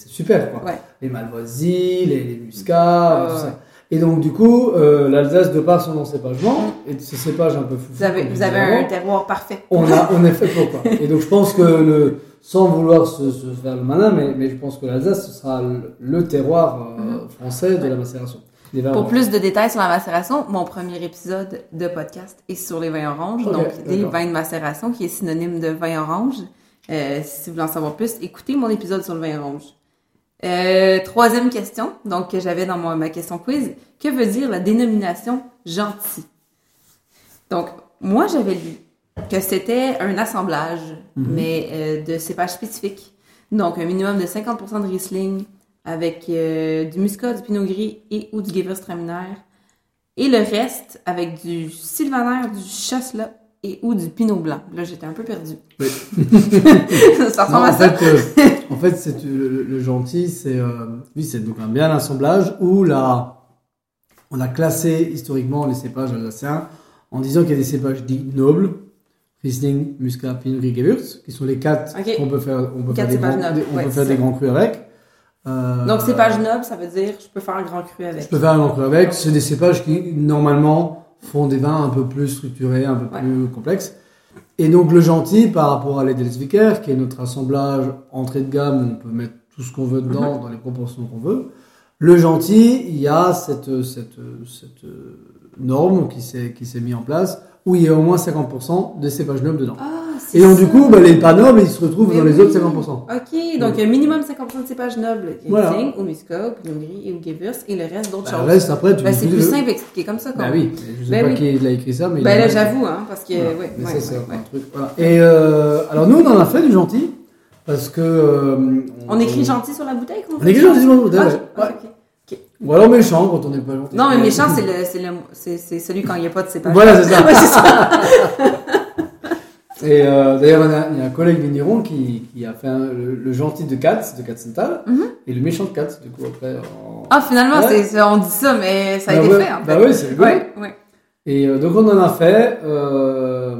super quoi. Ouais. Les malvoisies, les, les muscats, tout ça. Et donc du coup, euh, l'Alsace de par son encépagement et de ce cépage un peu fou. Vous avez, vous avez un terroir parfait. on a on est fait pour quoi. Et donc je pense que le sans vouloir se, se faire le malin, mais, mais je pense que l'Alsace ce sera le, le terroir euh, français de la macération. Vins. Pour oranges. plus de détails sur la macération, mon premier épisode de podcast est sur les vins oranges, donc des vins de macération, qui est synonyme de vin orange. Euh, si vous voulez en savoir plus, écoutez mon épisode sur le vin orange. Euh, troisième question, donc que j'avais dans mon- ma question quiz. Que veut dire la dénomination gentil? Donc, moi, j'avais lu que c'était un assemblage, Mhm. mais euh, de cépages spécifiques. Donc, un minimum de 50% de Riesling avec euh, du Muscat, du Pinot Gris et ou du Gewürztraminer. Et le reste avec du Sylvaner, du Chasselas et ou du Pinot Blanc. Là, j'étais un peu perdue. Oui. ça Non, ressemble à en ça? fait, euh, en fait, c'est le, le- gentil, c'est euh, oui, c'est donc un bien assemblage où là, on a classé historiquement les cépages alsaciens en disant qu'il y a des cépages dits nobles, Riesling, Muscat, Pinot Gris, Gewürz, qui sont les quatre Ok. qu'on peut faire, on peut Quatre faire, des grands, nobles, des- on ouais, peut faire c'est des ça. grands crus avec. Euh, Donc, cépage noble, ça veut dire je peux faire un grand cru Je avec. peux faire un grand cru avec. C'est des cépages qui normalement font des vins un peu plus structurés, un peu Ouais. plus complexes. Et donc le gentil par rapport à l'Edelsviker, qui est notre assemblage entrée de gamme, on peut mettre tout ce qu'on veut dedans Mhm. dans les proportions qu'on veut. Le gentil, il y a cette, cette, cette norme qui s'est mise en place où il y a au moins 50% de cépages nobles dedans. Ah, Et donc ça. du coup, bah, les pas nobles, ils se retrouvent Mais dans les autres 50%. Ok, donc un minimum 50% de cépages nobles, Voilà. Riesling, ou Pinot Gris et ou Gewürz, et le reste d'autres Bah, choses. le reste, après, tu Ben, c'est plus simple expliqué comme ça, quoi. Bah oui, je sais Ben pas oui. qui l'a écrit ça, mais il a- là, j'avoue, hein, parce que, Voilà. ouais, Mais ouais, ça, c'est ouais, un truc. voilà. Et euh, alors, nous, on en a fait du gentil. Parce que. euh, On écrit gentil sur la bouteille, comment On écrit gentil sur la bouteille, Ah. Ou alors méchant quand on n'est pas gentil. Non, mais méchant, c'est celui quand il n'y a pas de cépage. Voilà, c'est ça. Ouais, c'est ça. Et euh, d'ailleurs, il y a- il y a un collègue vigneron qui, qui a fait un- le, le gentil de Katz, de Katzenthal, Mhm. et le méchant de Katz, du coup, après. en- Ah, finalement, Ouais. c'est, c'est- on dit ça, mais ça a Bah été ouais, fait, en fait. Bah oui, c'est rigolo. Ouais. Et euh, donc on en a fait. euh,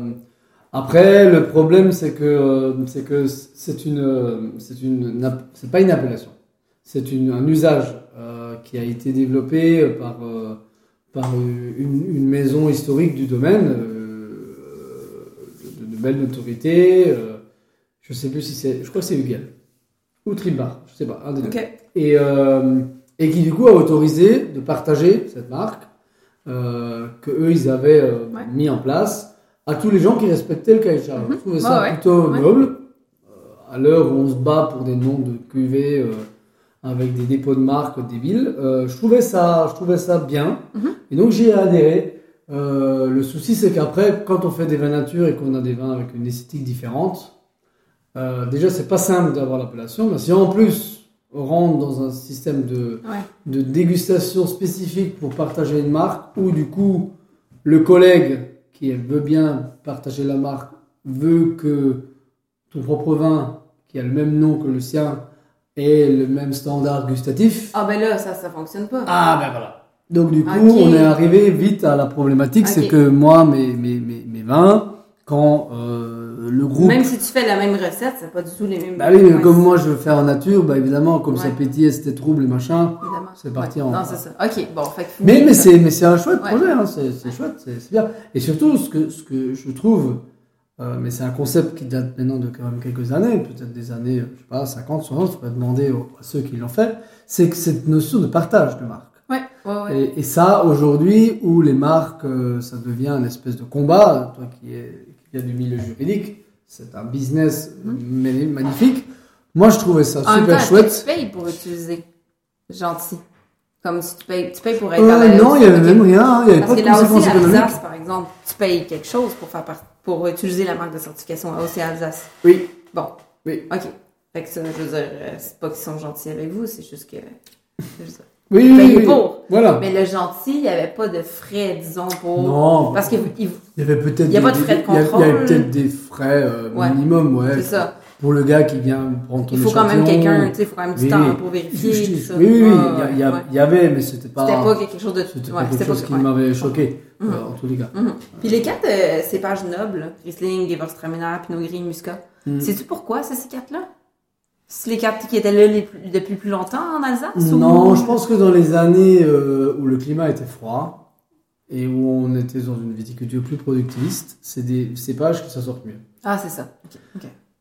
après, le problème c'est que c'est que c'est une c'est une c'est pas une appellation. C'est un usage qui a été développé par par une, une maison historique du domaine belle notoriété. euh, je sais plus si c'est, je crois que c'est Hugel ou Tribar, je sais pas, un des deux et, euh, et qui du coup a autorisé de partager cette marque euh, que eux ils avaient euh, Ouais. mis en place à tous les gens qui respectaient le cahier de charge. Mhm. Je trouvais ça ouais. plutôt noble euh, à l'heure où on se bat pour des noms de cuvées avec des dépôts de marques débiles. je trouvais ça, je trouvais ça bien Mhm. et donc j'y ai adhéré. Euh, le souci c'est qu'après quand on fait des vins nature et qu'on a des vins avec une esthétique différente, euh, déjà c'est pas simple d'avoir l'appellation, mais si en plus on rentre dans un système de, Ouais. de dégustation spécifique pour partager une marque, où du coup le collègue qui veut bien partager la marque veut que ton propre vin, qui a le même nom que le sien, ait le même standard gustatif. Ah ben là, ça, ça fonctionne pas. Ah ben voilà. Donc du coup, on est arrivé vite à la problématique, c'est que moi, mes, mes, mes, mes vins, quand euh, le groupe... Même si tu fais la même recette, c'est pas du tout les mêmes. Bah oui, mais comme moi je veux faire en nature, bah évidemment, comme ça Ouais. pétillait, c'était trouble et machin. c'est parti Ouais. en- Non, c'est ça. Ok, bon, fait que Mais, mais ça. c'est mais c'est un chouette Ouais. projet, hein, c'est chouette, c'est c'est bien. Et surtout, ce que, ce que je trouve, euh, mais c'est un concept qui date maintenant de quand même quelques années, peut-être des années, je sais pas, 50, 60, je pourrais demander aux- à ceux qui l'ont fait, c'est que cette notion de partage de marque. Ouais, ouais, ouais. Et, et ça, aujourd'hui, où les marques, euh, ça devient une espèce de combat, toi qui, es, qui viens du milieu juridique, c'est un business ma- magnifique. Moi, je trouvais ça. En super temps, chouette. que tu payes pour utiliser Gentil? Comme si tu payes, tu payes pour être Euh, non, il y avait même rien, hein, il n'y avait Parce pas que de là aussi. Alsace, par exemple, tu payes quelque chose pour faire part- pour utiliser la marque de certification AOC Alsace. Oui, Bon. Oui. OK. Fait que ça, je veux dire, euh, c'est pas qu'ils sont gentils avec vous, c'est juste que. Oui, oui, oui. pour. Voilà. Mais le gentil, il n'y avait pas de frais, disons, pour. Non, Parce qu'il il- Il y avait peut-être Il y a des- pas de frais de a- Il y contrôle. avait peut-être des frais euh, Ouais. minimum, ouais. c'est ça. Pour le gars qui vient prendre ton Il faut quand même quelqu'un, tu sais, il faut quand même du Oui. temps pour vérifier. je- tout ça. Oui, oui, oui, Ouais, il y a- ouais. avait, mais c'était pas. C'était pas quelque chose de. C'était ouais, pas quelque chose pas- qui m'avait choqué, Mhm. euh, en tous les cas. Mhm. Puis les quatre euh, cépages nobles, Riesling, Gewürztraminer, Pinot Gris, Muscat, Mhm. sais-tu pourquoi ces quatre-là? C'est les quatre qui étaient là les plus- depuis plus longtemps en Alsace? Non, ou- je pense que dans les années euh, où le climat était froid et où on était dans une viticulture plus productiviste, c'est des cépages qui s'en sortent mieux. Ah, c'est ça.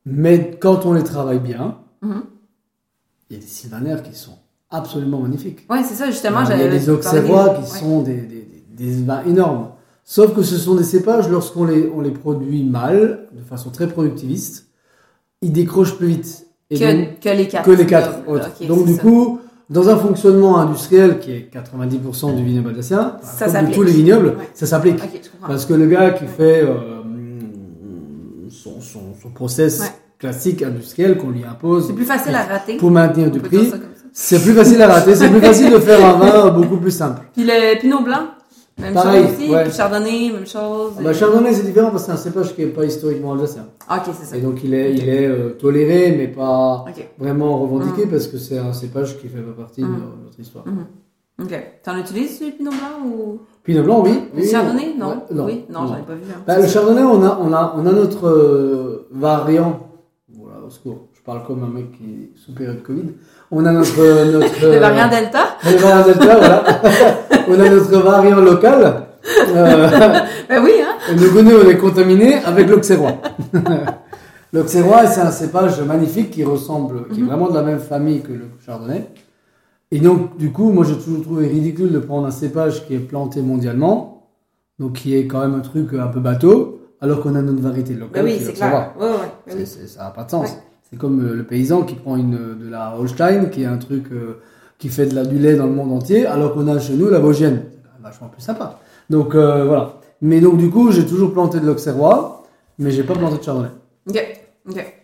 Mais quand on les travaille bien, Mhm. il y a des sylvaner qui sont absolument magnifiques. Ouais, c'est ça, justement, il y a des auxerrois qui ouais. sont des, des, des, des vins énormes. Sauf que ce sont des cépages, lorsqu'on les, on les produit mal, de façon très productiviste, ils décrochent plus vite. Et donc- Que, que les quatre. que les quatre autres. Donc du ça. coup, dans un fonctionnement industriel qui est 90% du vignoble alsacien, comme de tous les vignobles, Ouais. ça s'applique. Parce que le gars qui fait euh, son, son, son process Ouais. classique industriel qu'on lui impose C'est plus facile à rater. pour maintenir On du prix, c'est plus facile à rater, c'est plus facile de faire un vin beaucoup plus simple. Puis le Pinot Blanc, même Pareil, chose aussi. ouais. Chardonnay, même chose. Bah, Chardonnay c'est différent parce que c'est un cépage qui n'est pas historiquement alsacien. Ah, ok, c'est ça. Et donc il est, il est euh, toléré mais pas vraiment revendiqué Mhm. parce que c'est un cépage qui fait pas partie de notre histoire. Ok. T'en utilises du Pinot Blanc ou? Pinot blanc, oui. Oui. Chardonnay Non? Ouais, non. Oui, non, j'en ai pas vu. hein. Bah, le chardonnay, on a, on a, on a notre euh, variant. Voilà, au secours. Je parle comme un mec qui est sous période Covid. On a notre, euh, notre Le euh, variant Delta le variant Delta, voilà. on a notre variant local. Euh, Ben oui, hein nous, nous, on est contaminé avec l'auxerrois. l'auxerrois, c'est un cépage magnifique qui ressemble, qui est vraiment de la même famille que le chardonnay. Et donc, du coup, moi, j'ai toujours trouvé ridicule de prendre un cépage qui est planté mondialement, donc qui est quand même un truc un peu bateau, alors qu'on a notre variété locale. Ben oui, c'est clair. Ouais, ouais. oui. ça n'a pas de sens. Ouais. C'est comme euh, le paysan qui prend une, de la Holstein, qui est un truc euh, qui fait de la, du lait dans le monde entier, alors qu'on a chez nous la Vosgienne. C'est vachement plus sympa. Donc euh, voilà. Mais donc du coup, j'ai toujours planté de l'Auxerrois, mais j'ai pas planté de Chardonnay. Ok. Ok.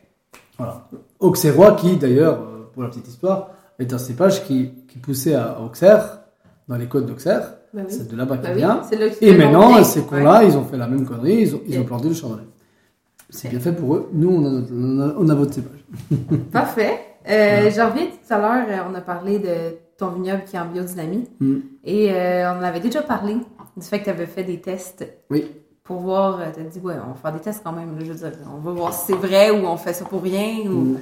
Voilà. Auxerrois qui, d'ailleurs, euh, pour la petite histoire, est un cépage qui, qui poussait à Auxerre, dans les côtes d'Auxerre. Oui. C'est de là-bas qu'il Ben oui, vient. Et le maintenant, ces Ouais. cons-là, ils ont fait la même connerie, ils ont, ils ont planté du Chardonnay. C'est bien fait pour eux. Nous, on a, notre- on a, on a votre cépage. Parfait. Euh, J'en reviens tout à l'heure, euh, on a parlé de ton vignoble qui est en biodynamie. Mm. Et euh, on en avait déjà parlé du fait que tu avais fait des tests Oui. pour voir. Tu as dit, ouais, on va faire des tests quand même. là, je veux dire, on va voir si c'est vrai ou on fait ça pour rien. Ou... Mm.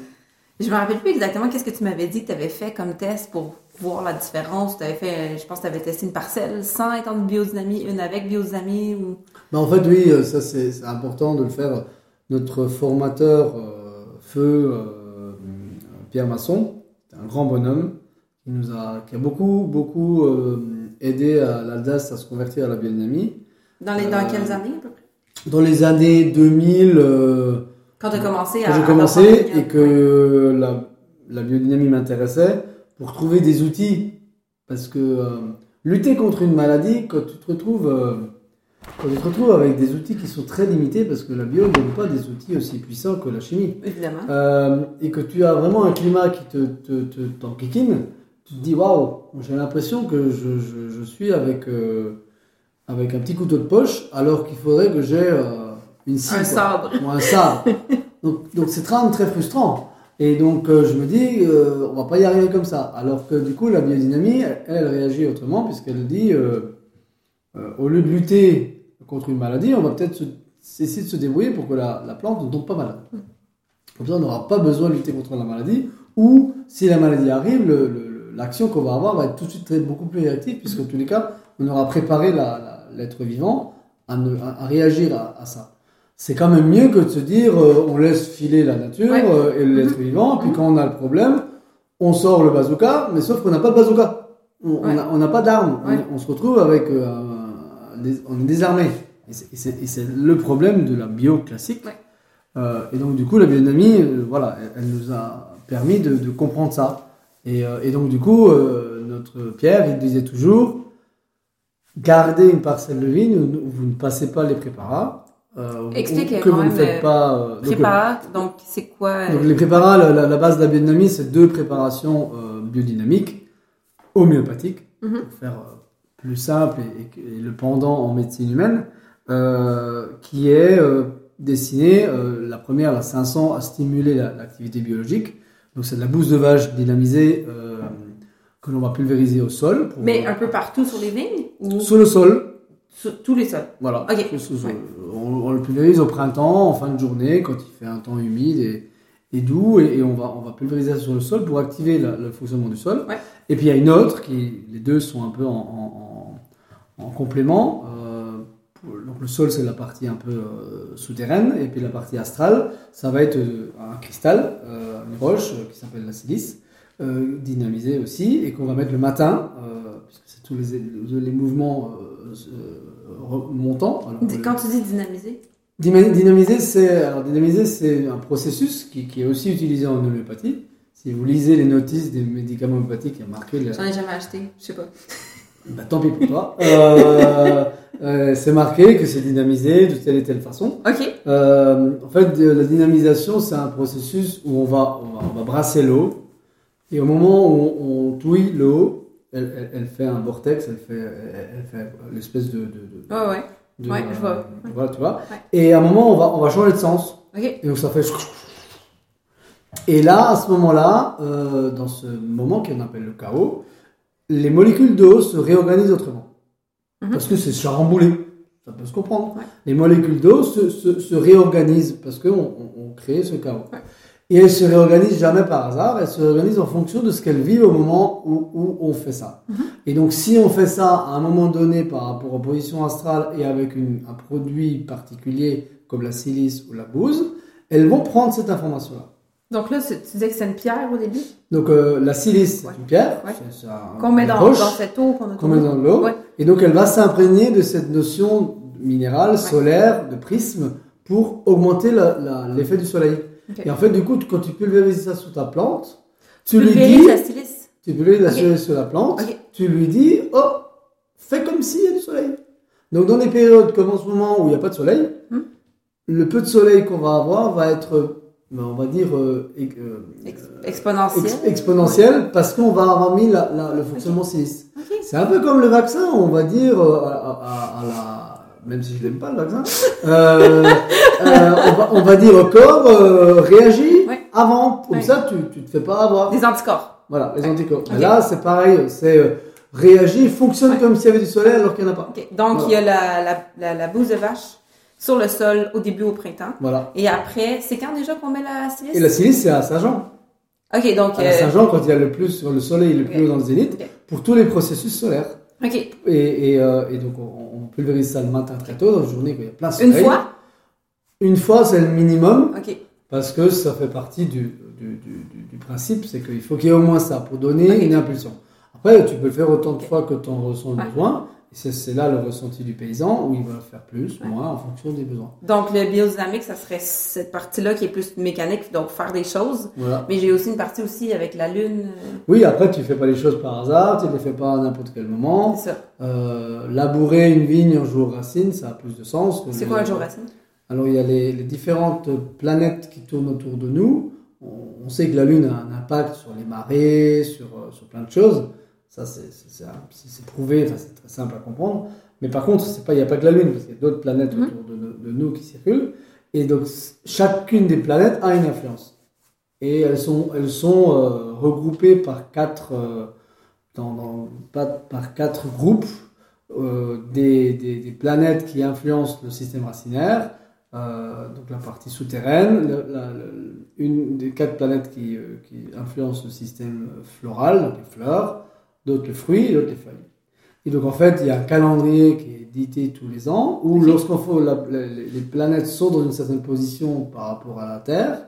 Je me rappelle plus exactement qu'est-ce que tu m'avais dit que tu avais fait comme test pour voir la différence. Tu avais fait, euh, je pense que tu avais testé une parcelle sans être en biodynamie, une avec biodynamie. Ou... Bah, en fait, oui, euh, ça c'est important de le faire. Notre formateur euh, feu euh, Pierre Masson, un grand bonhomme qui nous a, qui a beaucoup, beaucoup euh, aidé à l'Alsace à se convertir à la biodynamie. Dans, les, dans quelles années à peu près? Dans les années 2000, euh, Quand tu as commencé à. quand j'ai commencé et que la, la biodynamie m'intéressait, pour trouver des outils, parce que lutter contre une maladie, quand tu te retrouves, tu te retrouves avec des outils qui sont très limités, parce que la bio donne pas des outils aussi puissants que la chimie, Évidemment. euh, et que tu as vraiment un climat qui te, te, te t'enquiquine, tu te dis waouh, j'ai l'impression que je, je, je suis avec, euh, avec un petit couteau de poche, alors qu'il faudrait que j'ai euh, une scie. Un sabre. Ou un sabre. donc, donc c'est très, très frustrant. Et donc, je me dis, on va pas y arriver comme ça. Alors que du coup, la biodynamie, elle, elle réagit autrement, puisqu'elle dit, au lieu de lutter contre une maladie, on va peut-être essayer de se débrouiller pour que la, la plante ne tombe pas malade. Comme ça, on n'aura pas besoin de lutter contre la maladie. Ou, si la maladie arrive, l'action qu'on va avoir va être tout de suite très- beaucoup plus réactive, puisque en tous les cas, on aura préparé l'être vivant à, ne- à- à réagir à, à ça. C'est quand même mieux que de se dire euh, on laisse filer la nature Ouais. euh, et l'être vivant, puis Mhm. quand on a le problème, on sort le bazooka, mais sauf qu'on n'a pas de bazooka. On Ouais. n'a pas d'armes. On- Ouais. On, se retrouve avec. euh, on est désarmé. Et c'est- le problème de la bio classique. Ouais. Euh, et donc, du coup, la biodynamie, euh, voilà, elle, elle nous a permis de, de comprendre ça. Et, euh, et donc, du coup, notre Pierre, il disait toujours gardez une parcelle de vigne où, vous ne passez pas les préparats. ou- Explique ou que quand vous ne faites pas. euh, donc, c'est quoi donc les préparats, la, la- base de la biodynamie, c'est deux préparations biodynamiques homéopathiques, Mhm. pour faire plus simple et, et que- et le pendant en médecine humaine, euh, qui est euh, destiné, euh, la première, la 500, à stimuler la- l'activité biologique. Donc c'est de la bouse de vache dynamisée euh, que l'on va pulvériser au sol. pour- Mais un peu partout sur les vignes ou? Sur le sol, sur tous les sols voilà. Ok. Sous- sous- Ouais. On, on le pulvérise au printemps, en fin de journée, quand il fait un temps humide et, et doux, et, et on, va, on va pulvériser ça sur le sol pour activer la- le fonctionnement du sol. Ouais. Et puis il y a une autre, qui, les deux sont un peu en, en- en- en complément. euh, donc le sol, c'est la partie un peu euh, souterraine, et puis la partie astrale, ça va être euh, un cristal, une roche qui s'appelle la silice, dynamisée aussi, et qu'on va mettre le matin, puisque c'est tous les, les mouvements Dis- Quand tu dis dynamiser Dyma- Dynamiser, c'est alors dynamiser, c'est un processus qui, qui est aussi utilisé en homéopathie. Si vous lisez les notices des médicaments homéopathiques, il y a marqué. J'en ai jamais acheté, je sais pas. Bah, tant pis pour toi. Euh, euh, c'est marqué que c'est dynamisé de telle et telle façon. Ok. Euh, en fait, de- la dynamisation, c'est un processus où on va, on va, on va brasser l'eau. Et au moment où on, on touille l'eau, elle, elle, elle fait un vortex, elle fait, elle, elle fait l'espèce de, de, de- Ouais, ouais. de- Ouais, je vois. Voilà, tu vois. Ouais. Et à un moment, on va, on va changer de sens. Ok. Et donc ça fait. Et là, à ce moment-là, euh, dans ce moment qu'on appelle le chaos, les molécules d'eau se réorganisent autrement. Mhm. Parce que c'est chamboulé. Ça peut se comprendre. Ouais. Les molécules d'eau se, se, se réorganisent parce qu'on on, on crée ce chaos. Ouais. Et elles se réorganisent jamais par hasard, elles se réorganisent en fonction de ce qu'elles vivent au moment où, où on fait ça. Mhm. Et donc si on fait ça à un moment donné par rapport aux positions astrales et avec une- un produit particulier comme la silice ou la bouse, elles vont prendre cette information-là. Donc là, tu disais que c'est une pierre au début? Donc euh, la silice, c'est Ouais. une pierre, Ouais. qu'on met dans, roche dans cette eau qu'on a qu'on met dans l'eau. Ouais. Et donc elle va s'imprégner de cette notion minérale, solaire, de prisme, pour augmenter l'effet du soleil. Et en fait, du coup, quand tu pulvérises ça sur ta plante, tu lui dis, la silice. tu pulvérises la soleil sur la plante, tu lui dis, oh, fais comme s'il y a du soleil. Donc dans des périodes comme en ce moment où il n'y a pas de soleil, Hmm. le peu de soleil qu'on va avoir va être, on va dire, euh, e- euh, Ex- exponentielle. ex- exponentiel parce qu'on va avoir mis la- la- le fonctionnement silice. Ok. C'est un peu comme le vaccin, on va dire, euh, à, à- à la... Même si je l'aime pas le vaccin, euh, on, va, on va dire au corps, réagis Ouais. avant, comme Ouais. ça tu, tu te fais pas avoir. Des anticorps. Voilà, les anticorps. Là, c'est pareil, c'est réagis, fonctionne comme s'il y avait du soleil alors qu'il n'y en a pas. Donc, Voilà. il y a la, la, la, la bouse de vache sur le sol au début au printemps. Voilà. Et après, c'est quand déjà qu'on met la silice? Et la silice, c'est à Saint-Jean. Ok, donc. À euh, Saint-Jean, quand il y a le plus sur le soleil, le plus haut dans le zénith, pour tous les processus solaires. Ok. Et, et, euh, et donc, on, on pulvérise ça le matin très tôt, dans la journée, quand il y a plein de Une soleil. fois? Une fois, c'est le minimum. Ok. Parce que ça fait partie du, du, du- principe, c'est qu'il faut qu'il y ait au moins ça pour donner une impulsion. Après, tu peux le faire autant de fois que tu en ressens le besoin. C'est, là le ressenti du paysan où il va faire plus, Ouais. moins en fonction des besoins. Donc, le biodynamique, ça serait cette partie-là qui est plus mécanique, donc faire des choses. Voilà. Mais j'ai aussi une partie aussi avec la lune. euh, Oui, après, tu fais pas les choses par hasard, tu ne les fais pas à n'importe quel moment. Ça. Euh, labourer une vigne un jour racine, ça a plus de sens. C'est quoi un jour racine? Alors, il y a les, les différentes planètes qui tournent autour de nous. On, on sait que la Lune a un impact sur les marées, sur, euh, sur plein de choses. Ça, c'est prouvé, enfin, c'est très simple à comprendre. Mais par contre, il n'y a pas que la Lune, parce qu'il y a d'autres planètes Mhm. autour de, de nous qui circulent. Et donc, chacune des planètes a une influence. Et elles sont, elles sont euh, regroupées par quatre, euh, dans, dans- par quatre groupes euh, des, des- des planètes qui influencent le système racinaire. Donc la partie souterraine, la- une des quatre planètes qui, qui influencent le système floral, donc les fleurs, d'autres les fruits et d'autres les feuilles. Et donc en fait, il y a un calendrier qui est édité tous les ans, où lorsqu'on fait la- la- les planètes sont dans une certaine position par rapport à la Terre,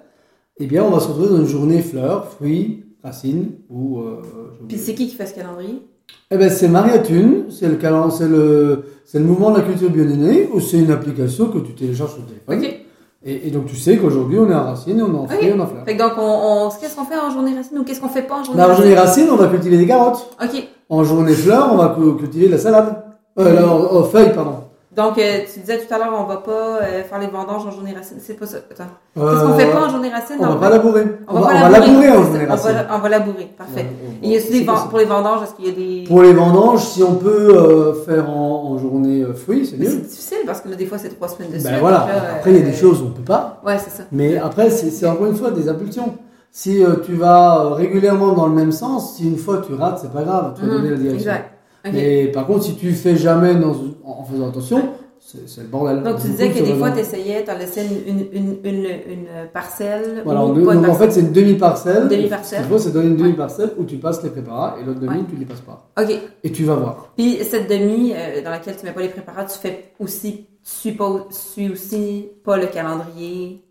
eh bien on va se retrouver dans une journée fleurs, fruits, racines, ou... Euh, Puis c'est qui qui fait ce calendrier? Eh ben, c'est Maria Thune, c'est le, c'est le, le mouvement de la culture biodynamique, ou c'est une application que tu télécharges sur le téléphone. Et, et donc tu sais qu'aujourd'hui on est en racine, on est en fruits, Ok. on est en fleurs. Fait que donc, on, on- qu'est-ce qu'on fait en journée racine ou qu'est-ce qu'on fait pas en journée Dans la racine? journée racine, on va cultiver des carottes. Ok. En journée fleurs, on va cu- cultiver de la salade. Euh, la- feuilles, pardon. Donc, euh, tu disais tout à l'heure, on va pas euh, faire les vendanges en journée racine. C'est pas ça. Attends. Euh, Qu'est-ce qu'on fait pas en journée racine? On va pas labourer. On va pas labourer en journée. On racine. va, on va labourer. Parfait. Et y a des pour les vendanges, est-ce qu'il y a des. Pour les vendanges, si on peut faire en, en journée fruits, c'est mieux. c'est difficile parce que là, des fois, c'est trois semaines de suite. Ben voilà. Après, il y a des choses où on peut pas. Ouais, c'est ça. Mais après, c'est encore une fois des impulsions. Si tu vas régulièrement dans le même sens, si une fois tu rates, c'est pas grave, tu vas Mhm, donner la direction. Exact. Mais par contre, si tu fais jamais dans- en faisant attention, c'est le bordel. Donc, tu disais coup, que des fois, tu essayais, tu en laissais une, une, une, une, une parcelle. Voilà, ou en deux- en fait, c'est une demi-parcelle. Demi-parcelle. C'est donner une demi-parcelle où tu passes les préparats et l'autre demi, Ouais. tu les passes pas. Ok. Et tu vas voir. Puis cette demi euh, dans laquelle tu mets pas les préparats, tu fais aussi, tu suis pas, tu suis aussi pas le calendrier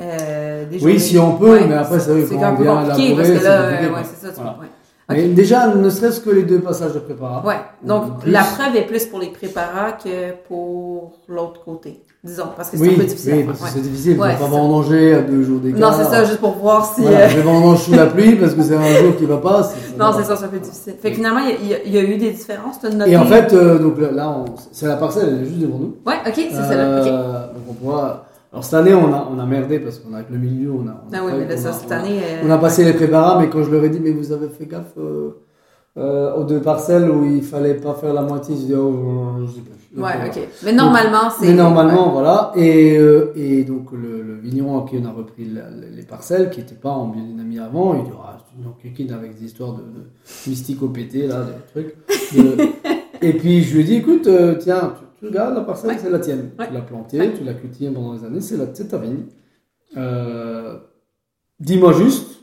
euh, des Oui, si on peut, mais après, c'est vrai que c'est quand un on peu vient compliqué parce élaborer, que là, c'est euh, ouais, ça. Tu Voilà. Déjà, ne serait-ce que les deux passages de préparat. Ouais. Donc plus. la preuve est plus pour les préparats que pour l'autre côté, disons, parce que c'est Oui, un peu difficile. oui, parce que c'est difficile. Ouais, on va ça. vendanger à deux jours d'écart. Non, c'est ça, juste pour voir si. Voilà, euh, je vais vendanger sous la pluie parce que c'est un jour qui va pas. Non, c'est ça, c'est un peu difficile. Fait que finalement, il y a- il y, eu des différences. t'as noté- Et en fait, euh, donc là, là, on- c'est la parcelle, elle est juste devant nous. Ouais, ok, c'est celle-là. Ok. Euh, Donc on pourra. Alors cette année, on a, on a merdé parce qu'on a avec le milieu, on a. on a Ah oui, fait- mais là, on ça, a- cette on a- année. euh, On a passé les préparats, mais quand je leur ai dit, mais vous avez fait gaffe euh, euh, aux deux parcelles où il fallait pas faire la moitié, je dis, oh, je sais pas. Donc, Ouais, voilà. ok. Mais normalement, c'est. Mais normalement, voilà. Et, euh, et donc, le, le vigneron à qui on a repris la- les parcelles, qui n'étaient pas en biodynamie avant, il dit Ah, c'est une enquéquine avec des histoires de, de mystico pété, là, des trucs. De- et puis, je lui ai dit Écoute, euh, tiens, tu, tu regardes la parcelle, Ouais. c'est la tienne. Ouais. Tu l'as plantée, Ouais. tu l'as cultivée pendant des années, c'est la- c'est ta vigne. Euh, Dis-moi juste,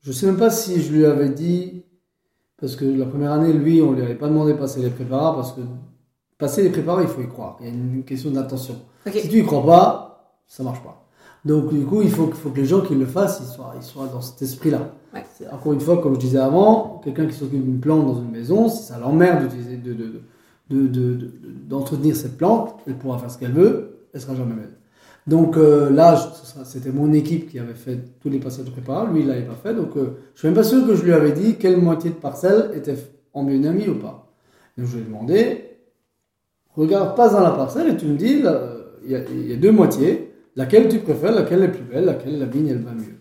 je sais même pas si je lui avais dit, parce que la première année, lui, on lui avait pas demandé de passer les préparats, parce que passer les préparats, il faut y croire. Il y a une question d'attention. Si tu y crois pas, ça marche pas. Donc du coup, il faut, faut que les gens qui le fassent, ils soient, ils soient dans cet esprit-là. Ouais. Encore une fois, comme je disais avant, quelqu'un qui s'occupe d'une plante dans une maison, ça l'emmerde de, de, de- d'entretenir cette plante, elle pourra faire ce qu'elle veut, elle sera jamais belle. Donc euh, là, c'était mon équipe qui avait fait tous les passages de lui il l'avait pas fait, donc euh, je suis même pas sûr que je lui avais dit quelle moitié de parcelle était en biodynamie ou pas. Donc je lui ai demandé, regarde, passe dans la parcelle et tu me dis, euh, il y, a- deux moitiés, laquelle tu préfères, laquelle est plus belle, laquelle la vigne elle va mieux.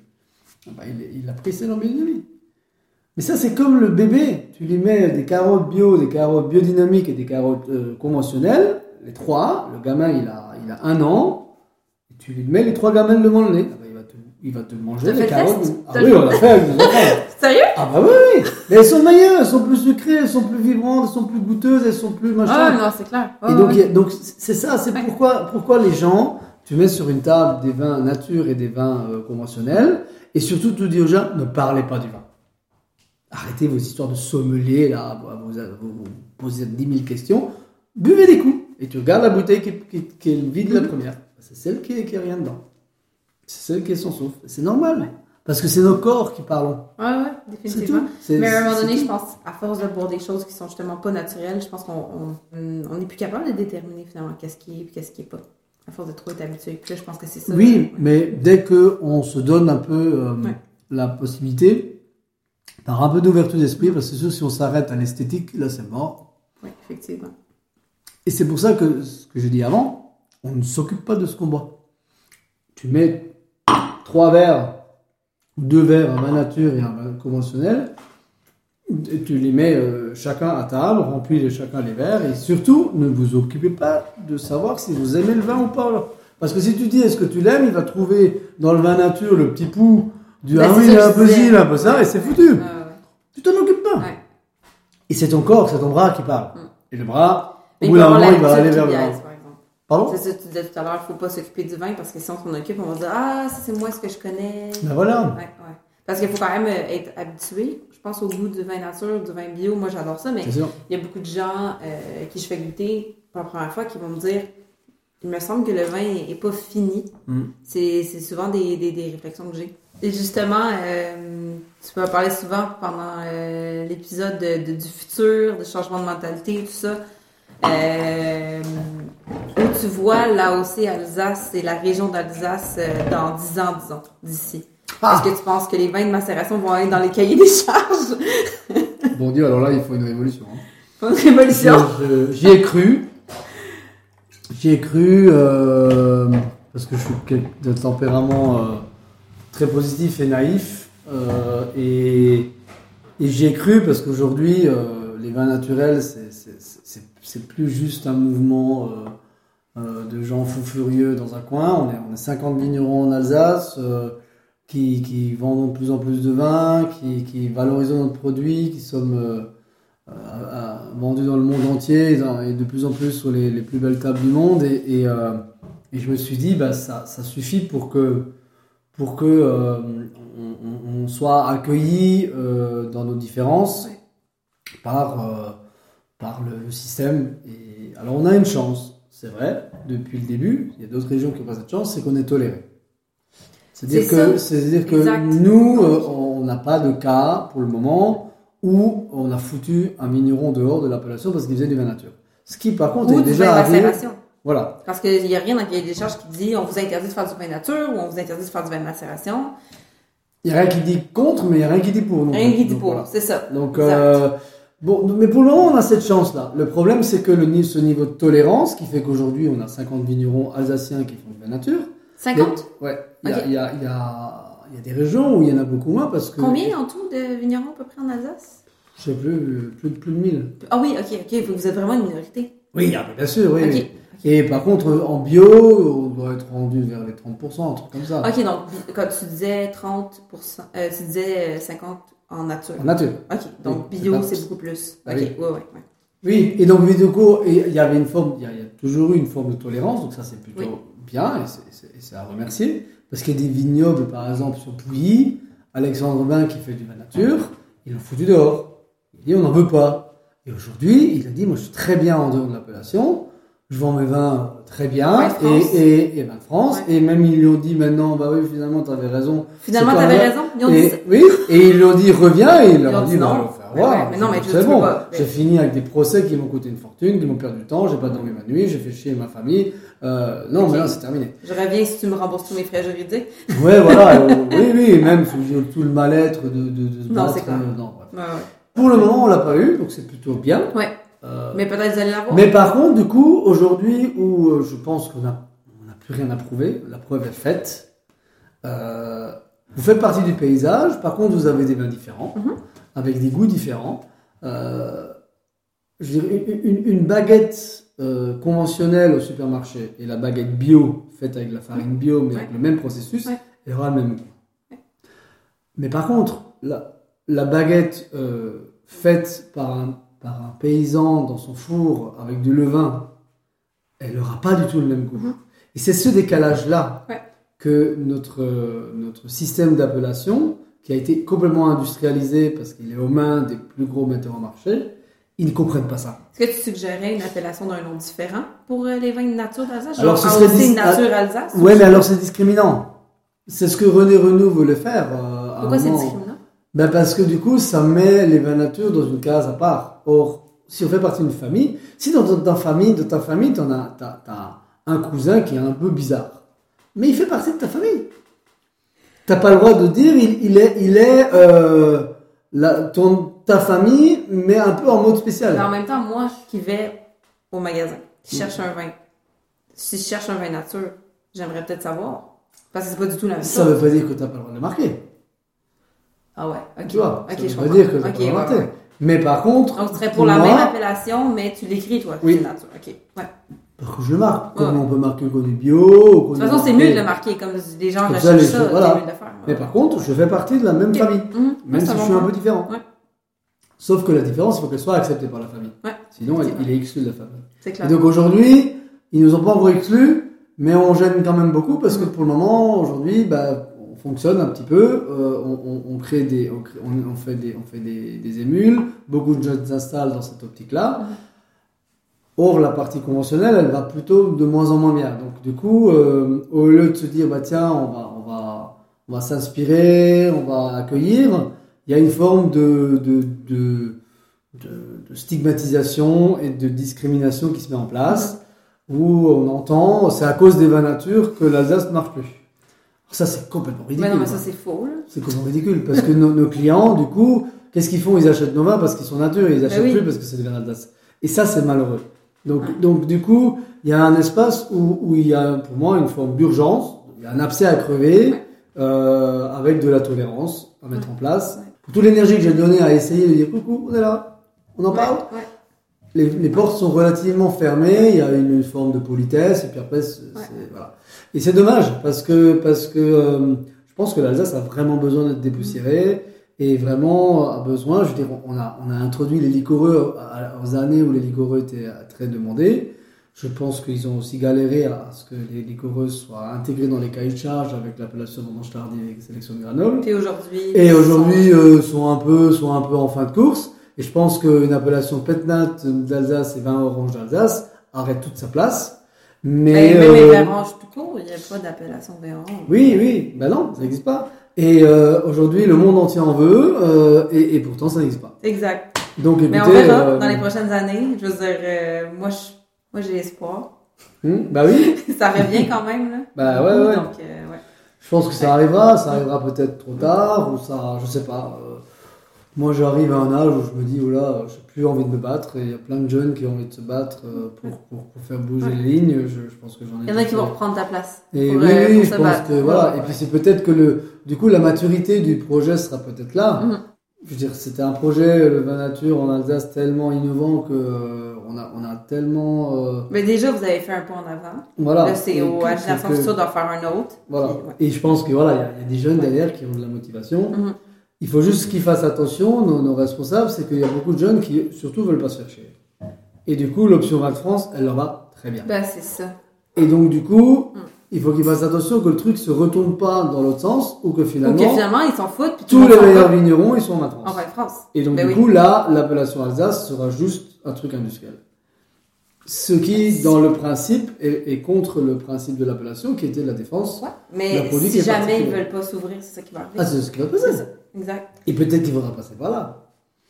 Ah bah, il, il a pris celle en biodynamie. Mais ça c'est comme le bébé, tu lui mets des carottes bio, des carottes biodynamiques et des carottes euh, conventionnelles, les trois, le gamin il a, il a un an, et tu lui mets les trois gamelles devant le nez, Ah bah, il, va te, il va te manger les le carottes. Ah oui, on l'a fait avec. Sérieux? Ah bah oui, oui, mais elles sont meilleures, elles sont plus sucrées, elles sont plus vibrantes, elles sont plus goûteuses, elles sont plus machin. Ah, non, c'est clair. Et donc, ouais. c'est ça, c'est Ouais. pourquoi, pourquoi les gens, tu mets sur une table des vins nature et des vins euh, conventionnels, et surtout tu dis aux gens, ne parlez pas du vin. Arrêtez vos histoires de sommelier, là, vous, vous, posez 10 000 questions, buvez des coups, et tu regardes la bouteille qui, qui, qui est vide la première. C'est celle qui, qui est rien dedans. C'est celle qui est sans souffle. C'est normal. Parce que c'est nos corps qui parlent. Ouais, ouais, définitivement. Mais à un moment donné, je pense, à force de boire des choses qui sont justement pas naturelles, je pense qu'on on, on est plus capable de déterminer finalement qu'est-ce qui est et qu'est-ce qui est pas. À force de trop être habitué. Puis là, je pense que c'est ça. Oui, mais dès que on se donne un peu euh, Ouais. la possibilité, par un peu d'ouverture d'esprit, parce que sûr, si on s'arrête à l'esthétique, là c'est mort. Ouais, effectivement. Et c'est pour ça que ce que j'ai dit avant, on ne s'occupe pas de ce qu'on boit. Tu mets trois verres, deux verres, un vin nature et un vin conventionnel, Et tu les mets euh, chacun à table, remplis chacun les verres, et surtout, ne vous occupez pas de savoir si vous aimez le vin ou pas. Parce que si tu dis est-ce que tu l'aimes, il va trouver dans le vin nature le petit pouls du Ben, ah oui, il est un peu ci, un peu ça, et c'est foutu. Tu t'en occupes pas. Ouais. Et c'est ton corps, c'est ton bras qui parle. Mm. Et le bras, au bout d'un moment, il va aller vers le. Pardon? C'est ça que tu disais tout à l'heure, il faut pas s'occuper du vin parce que si on s'en occupe, on va se dire Ah, ça c'est moi ce que je connais. Ben voilà. Ouais, ouais. Parce qu'il faut quand même euh, être habitué, je pense, au goût du vin nature, du vin bio. Moi, j'adore ça, mais il y a beaucoup de gens euh, qui je fais goûter pour la première fois qui vont me dire Il me semble que le vin est pas fini. Mm. C'est souvent des, des, des réflexions que j'ai. Et justement, euh, tu peux en parler souvent pendant euh, l'épisode de, de- du futur, de changement de mentalité, tout ça. Euh, où tu vois l'AOC Alsace et la région d'Alsace dans 10 ans, disons, d'ici. Ah. Est-ce que tu penses que les vins de macération vont être dans les cahiers des charges? Bon Dieu, alors là, il faut une révolution. hein. Une révolution? J'y ai cru. J'y ai cru euh, parce que je suis de tempérament euh, très positif et naïf. euh, et et j'y ai cru parce qu'aujourd'hui, euh, les vins naturels, c'est- plus juste un mouvement euh, euh, de gens fous furieux dans un coin. On est, on est 50 vignerons en Alsace qui, qui de plus en plus de vin, qui, qui notre produit, qui sommes vendus dans le monde entier et, de plus en plus sur les, les plus belles tables du monde. Et, et, euh, et je me suis dit, bah, ça, ça suffit pour que, pour que euh, on, soit accueillis euh, dans nos différences par, par le, le système. Et, alors on a une chance, c'est vrai, depuis le début. Il y a d'autres régions qui n'ont pas cette chance, c'est qu'on est toléré. C'est-à-dire C'est que, c'est-à-dire que nous, on n'a pas de cas pour le moment où on a foutu un vigneron dehors de l'appellation parce qu'il faisait du vin nature. Ce qui, par contre, Ou est du déjà vin arrivé. macération. Voilà. Parce qu'il n'y a rien dans le cahier des charges qui dit on vous interdit de faire du vin nature ou on vous interdit de faire du vin de macération. Il n'y a rien qui dit contre, mais il n'y a rien qui dit pour. non Rien qui dit Donc, pour. voilà. C'est ça. Donc, euh, bon, mais pour le moment, on a cette chance-là. Le problème, c'est que le, ce niveau de tolérance, qui fait qu'aujourd'hui, on a 50 vignerons alsaciens qui font de la nature. 50 Mais- Ouais. Il y, a- Ok. il y a, il y, a, il y a des régions où il y en a beaucoup moins parce que. Combien en tout de vignerons à peu près en Alsace? Je sais plus, euh, plus, de- plus de 1000. Ah oui, ok, ok. Vous êtes vraiment une minorité. Oui, ah, bien sûr, oui. Et par contre, en bio, on doit être rendu vers les 30%, un truc comme ça. Ok, donc quand tu disais 30%, euh, tu disais euh, 50 en nature. En nature. Ok, donc Oui, bio, c'est beaucoup plus. Ah ok, oui. ouais, ouais, ouais. Oui, et donc Vidéoco, et il y avait une forme, il y, a, il y a toujours eu une forme de tolérance, donc ça c'est plutôt Oui. bien, et c'est à remercier. Parce qu'il y a des vignobles, par exemple sur Pouilly, Alexandre Bain qui fait du vin nature, ils l'ont foutu dehors. Il dit on n'en veut pas. Et aujourd'hui, il a dit moi je suis très bien en dehors de l'appellation, je vends mes vins très bien, France. et, et, et vin de France, Ouais. et même ils lui ont dit maintenant, bah oui, finalement tu avais raison. Finalement, t'avais raison. Ils ont dit oui, et ils lui ont dit reviens, et il leur ont dit dit bah, non. Ouais, mais c'est bon. pas. J'ai fini avec des procès qui m'ont coûté une fortune, qui m'ont perdu du temps, j'ai pas dormi ma nuit, j'ai fait chier ma famille. Euh, non, mais là c'est terminé. Je reviens si tu me rembourses tous mes frais juridiques. Ouais, voilà, euh, oui, oui, même tout le mal-être de, de, de se Non, battre, c'est clair. non, bref. Ouais, ouais. Pour le moment, on l'a pas eu, donc c'est plutôt bien. Ouais. Euh, Mais peut-être vous allez l'avoir. mais par contre, du coup, aujourd'hui, où je pense qu'on a, on n'a plus rien à prouver, la preuve est faite. Vous faites partie du paysage, par contre, vous avez des vins différents, Mhm. Avec des goûts différents. Euh, je dirais, une, baguette euh, conventionnelle au supermarché et la baguette bio, faite avec la farine bio, mais avec le même processus, Ouais. elle aura le même goût. Mais par contre, la, la baguette euh, faite par un, par un paysan dans son four avec du levain, elle n'aura pas du tout le même goût. Mhm. Et c'est ce décalage-là que notre, notre système d'appellation, qui a été complètement industrialisé parce qu'il est aux mains des plus gros metteurs en marché, ils ne comprennent pas ça. Est-ce que tu suggérais une appellation d'un nom différent pour euh, les vins de nature d'Alsace? Alors, ce serait dis- nature Alsace? Ouais, mais alors c'est discriminant. C'est ce que René Renaud voulait faire. euh, Pourquoi c'est discriminant? Ben parce que du coup, ça met les vins nature dans une case à part. Or, si on fait partie d'une famille, si dans ta famille, de ta famille, t'en as, un cousin qui est un peu bizarre, mais il fait partie de ta famille. T'as pas le droit de dire il, il est, il est euh, la, ton, ta famille, mais un peu en mode spécial. Mais en même temps, moi qui vais au magasin, qui cherche un vin, si je cherche un vin nature, j'aimerais peut-être savoir. Parce que c'est pas du tout la même Ça chose. veut pas dire que t'as pas le droit de le marquer. Ah ouais, ok. Tu vois, ça veut pas dire que c'est Ok, pas ouais, inventé. ouais. Mais par contre, Donc, ce serait pour la même appellation, mais tu l'écris, toi, Oui. nature. Ok, ouais. Par contre, je le marque. Comme Ouais. on peut marquer qu'on est bio. De toute façon, c'est mieux de le marquer, comme les gens Comme ça, les ça, gens- c'est voilà. mieux de le faire. Mais par contre, je fais partie de la même famille. Mhm. Même c'est si je suis un peu différent. Ouais. Sauf que la différence, il faut qu'elle soit acceptée par la famille. Ouais. Sinon, elle- il est exclu de la famille. C'est Et clair. donc aujourd'hui, ils nous ont pas encore exclus, mais on gêne quand même beaucoup parce que pour le moment, aujourd'hui, bah, on fonctionne un petit peu, euh, on, on- on crée des, on, crée- on- on fait des, on fait des, des émules, beaucoup de jeunes s'installent dans cette optique-là. Or, la partie conventionnelle, elle va plutôt de moins en moins bien. Donc, du coup, euh, au lieu de se dire, bah tiens, on va, on va, on va s'inspirer, on va accueillir, il y a une forme de, de, de, stigmatisation et de discrimination qui se met en place, où on entend, c'est à cause des vins nature que l'Alsace ne marche plus. Ça, c'est complètement ridicule. Mais non, mais ça, c'est faux. C'est complètement ridicule parce que nos, nos clients, du coup, qu'est-ce qu'ils font? Ils achètent nos vins parce qu'ils sont nature, ils achètent oui. plus parce que c'est des vins d'Alsace. Et ça, c'est malheureux. Donc, Ouais. donc du coup, il y a un espace où, où il y a pour moi une forme d'urgence, il y a un abcès à crever Ouais. euh, avec de la tolérance à mettre Ouais. en place. Pour toute l'énergie que j'ai donnée à essayer de dire coucou, on est là, on en parle. Les, les portes sont relativement fermées, il y a une, forme de politesse, et puis après, c'est- voilà. Et c'est dommage, parce que, parce que euh, je pense que l'Alsace a vraiment besoin d'être dépoussiérée, et vraiment a besoin, je veux dire, on a, on a introduit les liquoreux à- aux années où les liquoreux étaient euh, très demandés. Je pense qu'ils ont aussi galéré à ce que les liquoreux soient intégrés dans les cahiers de charge avec l'appellation vendange tardive et sélection de granola. Puis aujourd'hui. Et ils aujourd'hui, sont- euh, sont un peu, sont un peu en fin de course. Et je pense qu'une appellation Petnat d'Alsace et vin orange d'Alsace arrête toute sa place. Mais même les euh, tout court, il n'y a pas d'appellation orange. oui, oui, ben non, ça n'existe pas. Et euh, aujourd'hui, le monde entier en veut, euh, et, et pourtant ça n'existe pas. Exact. Donc écoutez, Mais on verra euh, dans les prochaines années. Je veux dire, moi, je, moi, j'ai espoir. hmm, bah oui, ça revient quand même, là. Bah ouais, ouais. Donc, ouais. je pense que ça arrivera, ça arrivera peut-être trop tard, ou ça, je sais pas. Euh, moi, j'arrive à un âge où je me dis, là, j'ai plus envie de me battre, et il y a plein de jeunes qui ont envie de se battre euh, pour, pour, pour faire bouger Ouais. les lignes. Je, je pense que j'en ai. Il y en a qui vont reprendre ta place. Et pour, oui, euh, oui, je se pense battre. que voilà. Ouais, Et puis c'est peut-être que le, du coup, la maturité du projet sera peut-être là. Mhm. Je veux dire, c'était un projet, le vin nature en Alsace, tellement innovant que euh, on a, on a tellement, euh, Mais déjà, vous avez fait un pas en avant. voilà. Là, c'est au, à la d'en faire un autre. Voilà. Puis, ouais. Et je pense que voilà, il y a- il y, a des jeunes derrière qui ont de la motivation. Mhm. Il faut juste qu'ils fassent attention, nos, nos responsables, c'est qu'il y a beaucoup de jeunes qui surtout veulent pas se faire chier. Et du coup, l'option vin de France, elle leur va très bien. Ben, c'est ça. Et donc, du coup, Mm. il faut qu'ils fassent attention que le truc se retourne pas dans l'autre sens ou que finalement, Donc, finalement, ils s'en foutent. Tous les meilleurs vignerons, ils sont en vin de France. En vin de France. Et donc, Ben du oui. coup, là, l'appellation Alsace sera juste un truc industriel. Ce qui, dans le principe, est, est contre le principe de l'appellation qui était la défense. Ouais. Mais si jamais ils veulent pas s'ouvrir, c'est ça qui va arriver. Ah, c'est ce qui va passer. Exact. Et peut-être qu'il faudra passer par là.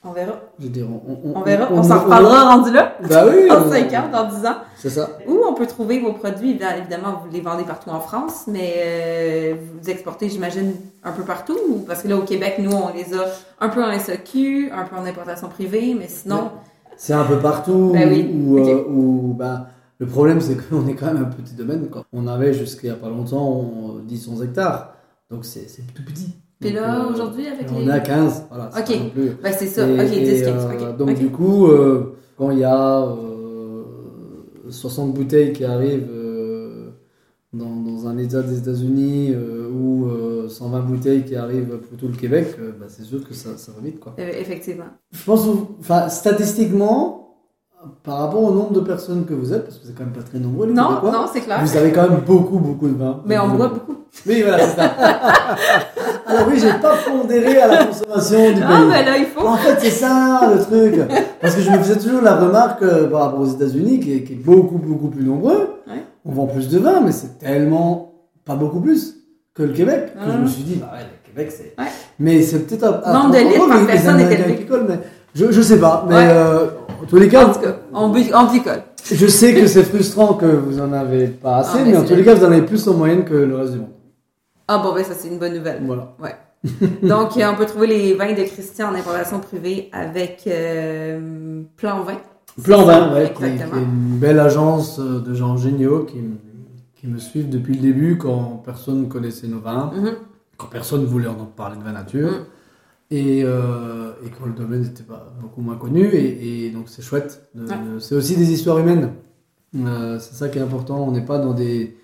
On verra. Je veux dire, on, On verra. On, s'en reparlera rendu là. Bah oui. Dans on- 5 ans, dans 10 ans. C'est ça. Où on peut trouver vos produits? Évidemment, vous les vendez partout en France, mais euh, vous exportez, j'imagine, un peu partout? ou- Parce que là, au Québec, nous, on les a un peu en SAQ, un peu en importation privée, mais sinon, C'est un peu partout Bah oui, où, ok. euh, où, bah, le problème c'est qu'on est quand même un petit domaine. Quoi. On avait jusqu'à il y a pas longtemps on- 10-11 hectares. Donc c'est tout petit. Puis là, euh, aujourd'hui, avec On les... est à 15. Voilà, Ok. Ben, c'est ça. Et- ok, 10, et, 15. euh, ok. Donc ok. du coup, euh, quand il y a euh, 60 bouteilles qui arrivent euh, dans, dans un état des États-Unis euh, ou euh, 120 bouteilles qui arrivent pour tout le Québec, euh, bah, c'est sûr que ça, ça va vite. Quoi. Euh, effectivement. Je pense, enfin, statistiquement, par rapport au nombre de personnes que vous êtes, parce que c'est quand même pas très nombreux, les Non, Québécois, non, c'est clair. vous avez quand même beaucoup, beaucoup de vin. Mais on Vous- boit beaucoup. Oui, voilà, c'est ça. Alors oui, j'ai pas pondéré à la consommation du Ah, pays. ben là, il faut. En fait, c'est ça le truc. Parce que je me faisais toujours la remarque euh, par rapport aux États-Unis, qui, est- qui est beaucoup, beaucoup plus nombreux. Ouais. On vend plus de vin, mais c'est tellement pas beaucoup plus que le Québec que je me suis dit, bah ouais, le Québec, c'est. Ouais. Mais c'est peut-être un. un- Nombre de un- litres par les personne est Américains élevé. qui picolent, mais je, je sais pas. Mais Ouais. euh, tous les cas, En picole. je sais que c'est frustrant que vous en avez pas assez, Ah, mais mais en tous les cas, vous en avez plus en moyenne que le reste du monde. Ah, bon, ben, ça, c'est une bonne nouvelle. Voilà. Donc, euh, on peut trouver les vins de Christian en importation privée avec euh, Plan Vin. Plan C'est 20, ça, ouais, qui, qui est une belle agence euh, de gens géniaux qui, me- qui me suivent depuis le début quand personne ne connaissait nos vins, Mhm. quand personne voulait entendre parler de vin nature. Mhm. Et, euh, et quand le domaine n'était pas beaucoup moins connu. Et, et donc c'est chouette. Ouais. C'est aussi des histoires humaines. Euh, c'est ça qui est important. On n'est pas dans des,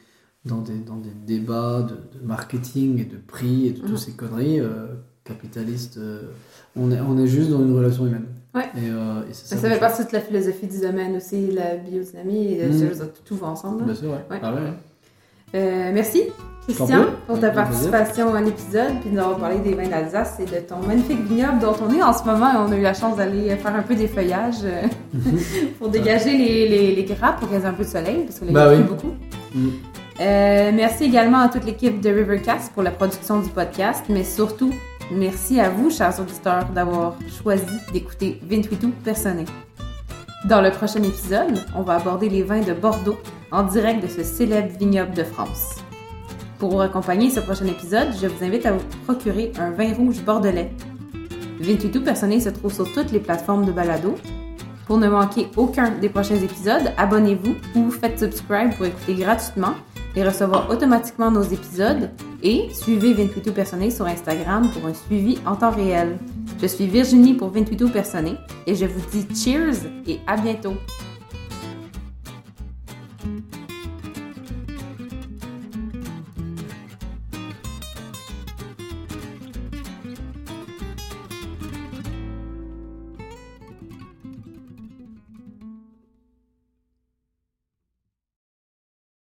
dans des, dans des débats de, de marketing et de prix et de toutes ces conneries euh, capitalistes. euh, on, est, on est juste dans une relation humaine. Ouais. Et, et c'est Ça, ça. fait partie de la philosophie du domaine aussi, la biodynamie, et Mm. tout va ensemble. chouette. là. Bien sûr, ouais. Ouais. Ah merci, Christian, pour ta participation à l'épisode, puis nous avoir parlé des vins d'Alsace et de ton magnifique vignoble dont on est en ce moment. On a eu la chance d'aller faire un peu des feuillages euh, pour dégager les, les, les grappes pour qu'elles aient un peu de soleil, parce a oui. plus beaucoup. Mm. Euh, merci également à toute l'équipe de Rivercast pour la production du podcast, mais surtout, merci à vous, chers auditeurs, d'avoir choisi d'écouter 28 août Personné. Dans le prochain épisode, on va aborder les vins de Bordeaux en direct de ce célèbre vignoble de France. Pour vous accompagner ce prochain épisode, je vous invite à vous procurer un vin rouge bordelais. 28 août Personné se trouve sur toutes les plateformes de balado. Pour ne manquer aucun des prochains épisodes, abonnez-vous ou faites subscribe pour écouter gratuitement et recevoir automatiquement nos épisodes. Et suivez 28 août Personné sur Instagram pour un suivi en temps réel. Je suis Virginie pour 28 août Personné et je vous dis cheers et à bientôt!